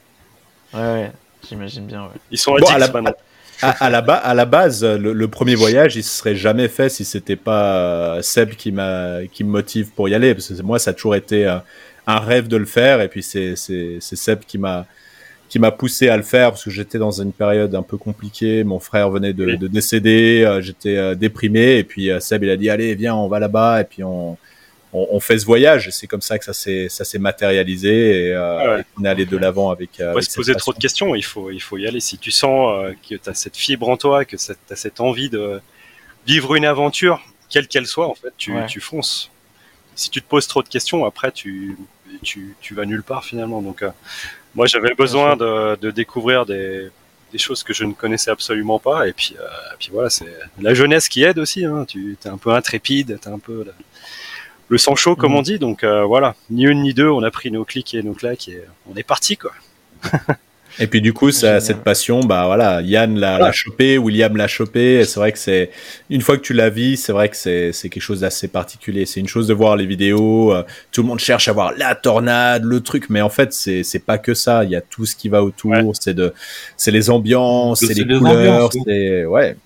ouais. J'imagine bien, ouais. Ils sont à, la, à, la à la base, le, premier voyage, il se serait jamais fait si c'était pas euh, Seb qui m'a qui me motive pour y aller. Parce que moi, ça a toujours été euh, un rêve de le faire. Et puis c'est Seb qui m'a qui m'a poussé à le faire parce que j'étais dans une période un peu compliquée. Mon frère venait de, de décéder, euh, j'étais déprimé. Et puis Seb, il a dit allez, viens, on va là-bas. Et puis on on, fait ce voyage. C'est comme ça que ça s'est ça s'est matérialisé et, euh, on est allé de l'avant avec. Euh, se poser trop de questions. Il faut il faut y aller. Si tu sens euh, que tu as cette fibre en toi, que tu as cette envie de vivre une aventure, quelle qu'elle soit, en fait, tu, tu fonces. Si tu te poses trop de questions, après tu tu, tu vas nulle part finalement. Donc euh, moi j'avais besoin de, de découvrir des des choses que je ne connaissais absolument pas et puis, euh, puis voilà c'est la jeunesse qui aide aussi hein. tu es un peu intrépide t'es un peu le sang chaud, comme on mm. dit. Donc euh, voilà, ni une ni deux, on a pris nos clics et nos claques et on est parti quoi. *laughs* et puis du coup, ça, cette passion, bah voilà, Yann l'a chopé, William l'a chopé. C'est vrai que c'est une fois que tu la vis, c'est vrai que c'est quelque chose d'assez particulier. C'est une chose de voir les vidéos, euh, tout le monde cherche à voir la tornade, le truc, mais en fait c'est c'est pas que ça. Il y a tout ce qui va autour. C'est de c'est les ambiances, c'est les, couleurs, c'est ouais.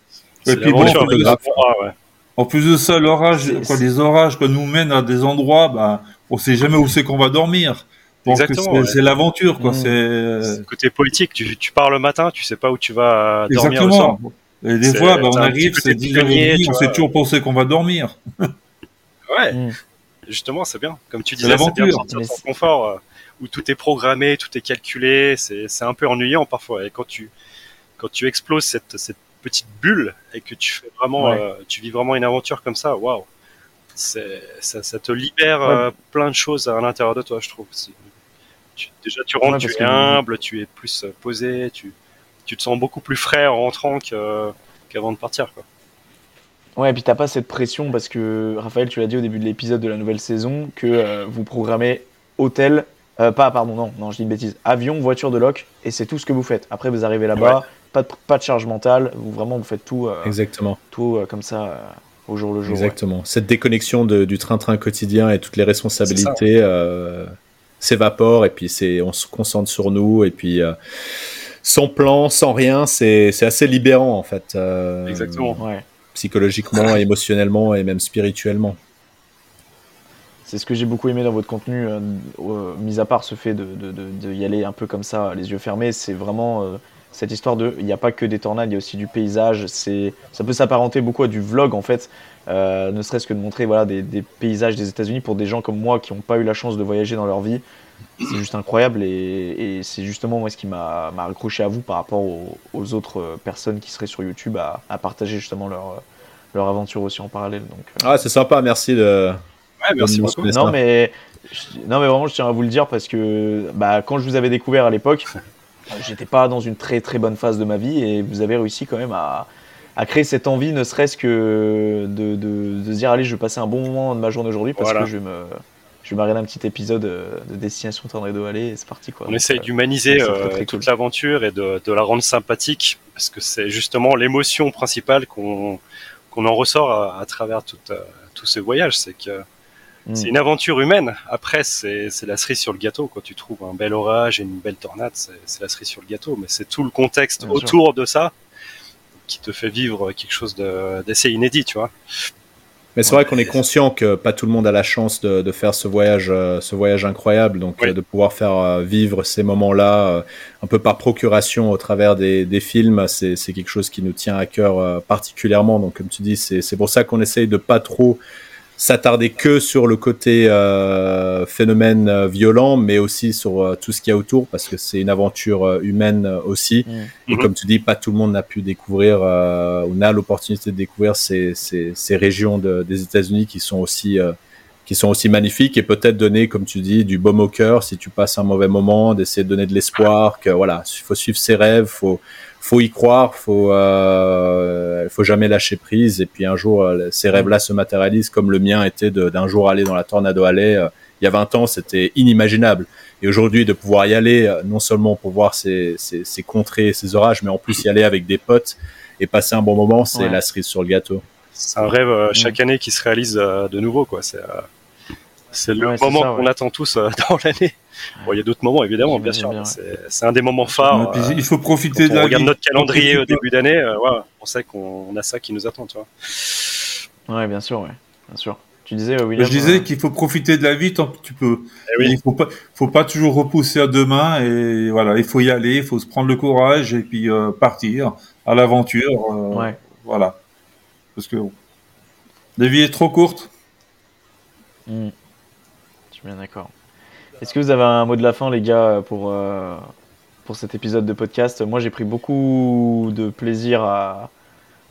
Et puis bon, en plus de ça, l'orage, quoi, les orages quoi, nous mènent à des endroits, bah, on sait jamais où c'est qu'on va dormir. c'est l'aventure, quoi. Mmh. C'est côté politique. Tu, tu pars le matin, tu sais pas où tu vas dormir Exactement. Et des fois, bah, on arrive, c'est 10h30, on sait toujours penser qu'on va dormir. ouais. Mmh. Justement, c'est bien. Comme tu disais, c'est bien de sortir de ton confort euh, où tout est programmé, tout est calculé. C'est un peu ennuyant parfois. Et quand tu quand tu exploses cette, cette petite bulle et que tu fais vraiment, euh, tu vis vraiment une aventure comme ça, waouh, ça, ça, te libère euh, plein de choses à l'intérieur de toi, je trouve. Tu, déjà, tu rentres, tu es humble, tu es plus euh, posé, tu, tu te sens beaucoup plus frais en rentrant qu'avant de partir, quoi. Ouais, et puis t'as pas cette pression parce que Raphaël, tu l'as dit au début de l'épisode de la nouvelle saison que vous programmez hôtel, pas pardon, non, non, je dis une bêtise, avion, voiture de loc, et c'est tout ce que vous faites. Après, vous arrivez là-bas, pas de, pas de charge mentale, vous, vraiment vous faites tout, euh, Exactement. tout euh, comme ça euh, au jour le jour. Exactement. Cette déconnexion de, du train-train quotidien et toutes les responsabilités s'évaporent et puis c'est, on se concentre sur nous et puis sans plan, sans rien, c'est, c'est assez libérant en fait. Exactement. Ouais. Psychologiquement, *coughs* émotionnellement et même spirituellement. C'est ce que j'ai beaucoup aimé dans votre contenu, mis à part ce fait de, de, de, y aller un peu comme ça, les yeux fermés, c'est vraiment cette histoire de il n'y a pas que des tornades, il y a aussi du paysage. C'est ça peut s'apparenter beaucoup à du vlog en fait, euh, ne serait-ce que de montrer voilà des, paysages des États-Unis pour des gens comme moi qui n'ont pas eu la chance de voyager dans leur vie. C'est juste incroyable et, c'est justement moi ce qui m'a accroché à vous par rapport aux, autres personnes qui seraient sur YouTube à, partager justement leur leur aventure aussi en parallèle. Donc euh. ah c'est sympa, merci de. Ouais, merci beaucoup. Non mais non mais vraiment je tiens à vous le dire parce que bah, quand je vous avais découvert à l'époque j'étais pas dans une très très bonne phase de ma vie et vous avez réussi quand même à, à créer cette envie, ne serait-ce que de, de, de, se dire allez, je vais passer un bon moment de ma journée aujourd'hui parce que je vais me je vais m'arrêter un petit épisode de Destination Tornado Alley et c'est parti quoi. On essaye euh, d'humaniser euh, toute l'aventure et de, de, la rendre sympathique parce que c'est justement l'émotion principale qu'on qu'on en ressort à, à travers tout, euh, tout ce voyage, c'est que Mm. C'est une aventure humaine. Après, c'est la cerise sur le gâteau. Quand tu trouves un bel orage et une belle tornade, c'est la cerise sur le gâteau. Mais c'est tout le contexte autour de ça qui te fait vivre quelque chose d'assez inédit, tu vois. Mais c'est vrai qu'on est conscient que pas tout le monde a la chance de, de faire ce voyage, euh, ce voyage incroyable, donc euh, de pouvoir faire euh, vivre ces moments-là un peu par procuration au travers des, des films, c'est quelque chose qui nous tient à cœur particulièrement. Donc comme tu dis, c'est pour ça qu'on essaye de pas trop s'attarder que sur le côté euh, phénomène euh, violent, mais aussi sur euh, tout ce qu'il y a autour, parce que c'est une aventure humaine aussi. Mm. Et comme tu dis, pas tout le monde n'a pu découvrir ou n'a l'opportunité de découvrir ces, ces, ces régions de, des États-Unis qui sont aussi qui sont aussi magnifiques et peut-être donner, comme tu dis, du baume au cœur si tu passes un mauvais moment, d'essayer de donner de l'espoir, que voilà, il faut suivre ses rêves, faut faut y croire, faut euh, faut jamais lâcher prise et puis un jour euh, ces rêves-là se matérialisent comme le mien était d'un jour aller dans la Tornado Alley. Euh, il y a 20 ans, c'était inimaginable. Et aujourd'hui, de pouvoir y aller, euh, non seulement pour voir ces, ces, ces, contrées, ces orages, mais en plus y aller avec des potes et passer un bon moment, c'est la cerise sur le gâteau. C'est un rêve chaque année qui se réalise de nouveau, quoi. C'est c'est le moment qu'on attend tous *laughs* dans l'année. Bon, il y a d'autres moments, évidemment, bien, sûr. C'est un des moments phares. il faut profiter de la on regarde notre calendrier au début d'année, euh, on sait qu'on a ça qui nous attend, tu vois. Ouais, bien sûr, ouais. Bien sûr. Tu disais, euh, William, Je disais euh, qu'il faut profiter de la vie tant que tu peux. Eh il faut pas, faut pas toujours repousser à demain et voilà, il faut y aller, il faut se prendre le courage et puis partir à l'aventure. ouais. Voilà. Parce que la vie est trop courte. Hmm. Bien d'accord. Est-ce que vous avez un mot de la fin, les gars, pour, euh, pour cet épisode de podcast? Moi, j'ai pris beaucoup de plaisir à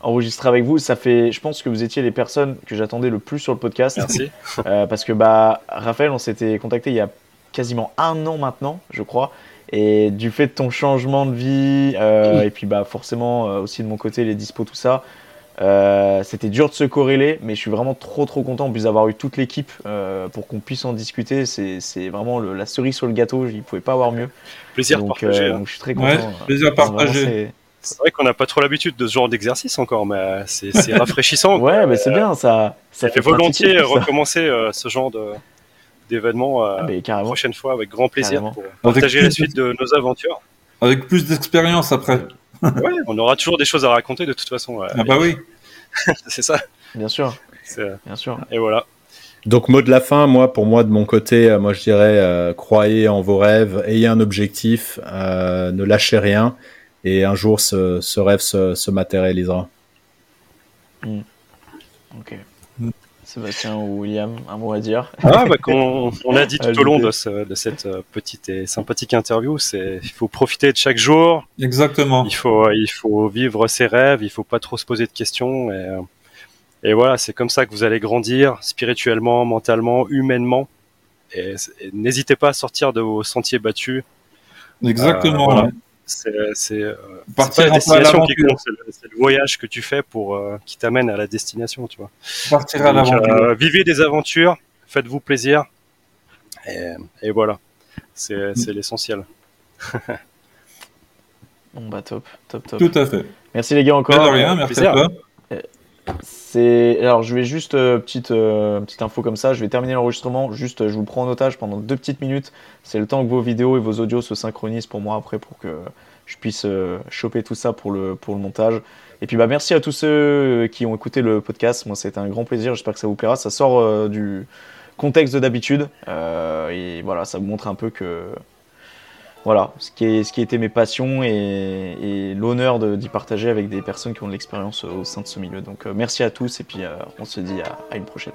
enregistrer avec vous. Ça fait, je pense que vous étiez les personnes que j'attendais le plus sur le podcast. Merci. Euh, parce que, bah, Raphaël, on s'était contacté il y a quasiment un an maintenant, je crois. Et du fait de ton changement de vie, euh, et puis bah, forcément aussi de mon côté, les dispos, tout ça, euh, c'était dur de se corréler, mais je suis vraiment trop trop content en plus d'avoir eu toute l'équipe euh, pour qu'on puisse en discuter. C'est vraiment la cerise sur le gâteau, il ne pouvait pas avoir mieux. Plaisir donc, partagé. Euh, hein. donc je suis très content. plaisir partagé. C'est vrai qu'on n'a pas trop l'habitude de ce genre d'exercice encore, mais c'est *laughs* rafraîchissant. ouais, mais c'est bien, ça. Ça fait, volontiers recommencer ce genre d'événement ah, la prochaine fois avec grand plaisir pour partager la suite de nos aventures. Avec plus d'expérience après ouais, *laughs* on aura toujours des choses à raconter de toute façon. Ah bah oui. *laughs* c'est ça. Bien sûr. Bien sûr. Et voilà. Donc mot de la fin, moi pour moi de mon côté, euh, moi je dirais euh, croyez en vos rêves, ayez un objectif, euh, ne lâchez rien et un jour ce, rêve se, matérialisera. Hmm. Ok. Sébastien ou William, un mot à dire ah, bah, on, a dit *laughs* tout au long de, cette euh, petite et sympathique interview, c'est il faut profiter de chaque jour. Exactement. Il faut, il faut vivre ses rêves, il faut pas trop se poser de questions. Et, euh, et voilà, c'est comme ça que vous allez grandir spirituellement, mentalement, humainement. Et, n'hésitez pas à sortir de vos sentiers battus. Exactement. Euh, c'est euh, pas la destination qui compte, c'est le, voyage que tu fais pour euh, qui t'amène à la destination, tu vois. Partir à l'aventure. Euh, vivez des aventures, faites-vous plaisir, et, voilà, c'est mm. l'essentiel. bon bah top, top, top. Tout à fait. Merci les gars encore. De rien, merci à toi. C'est alors je vais juste euh, petite euh, petite info comme ça, je vais terminer l'enregistrement, juste euh, je vous prends en otage pendant deux petites minutes. C'est le temps que vos vidéos et vos audios se synchronisent pour moi après pour que je puisse choper tout ça pour le pour le montage. Et puis bah merci à tous ceux qui ont écouté le podcast. Moi c'était un grand plaisir, j'espère que ça vous plaira. Ça sort du contexte de d'habitude et voilà, ça vous montre un peu que voilà, ce qui, est, ce qui était mes passions et, l'honneur d'y partager avec des personnes qui ont de l'expérience au sein de ce milieu. Donc euh, merci à tous et puis euh, on se dit à une prochaine.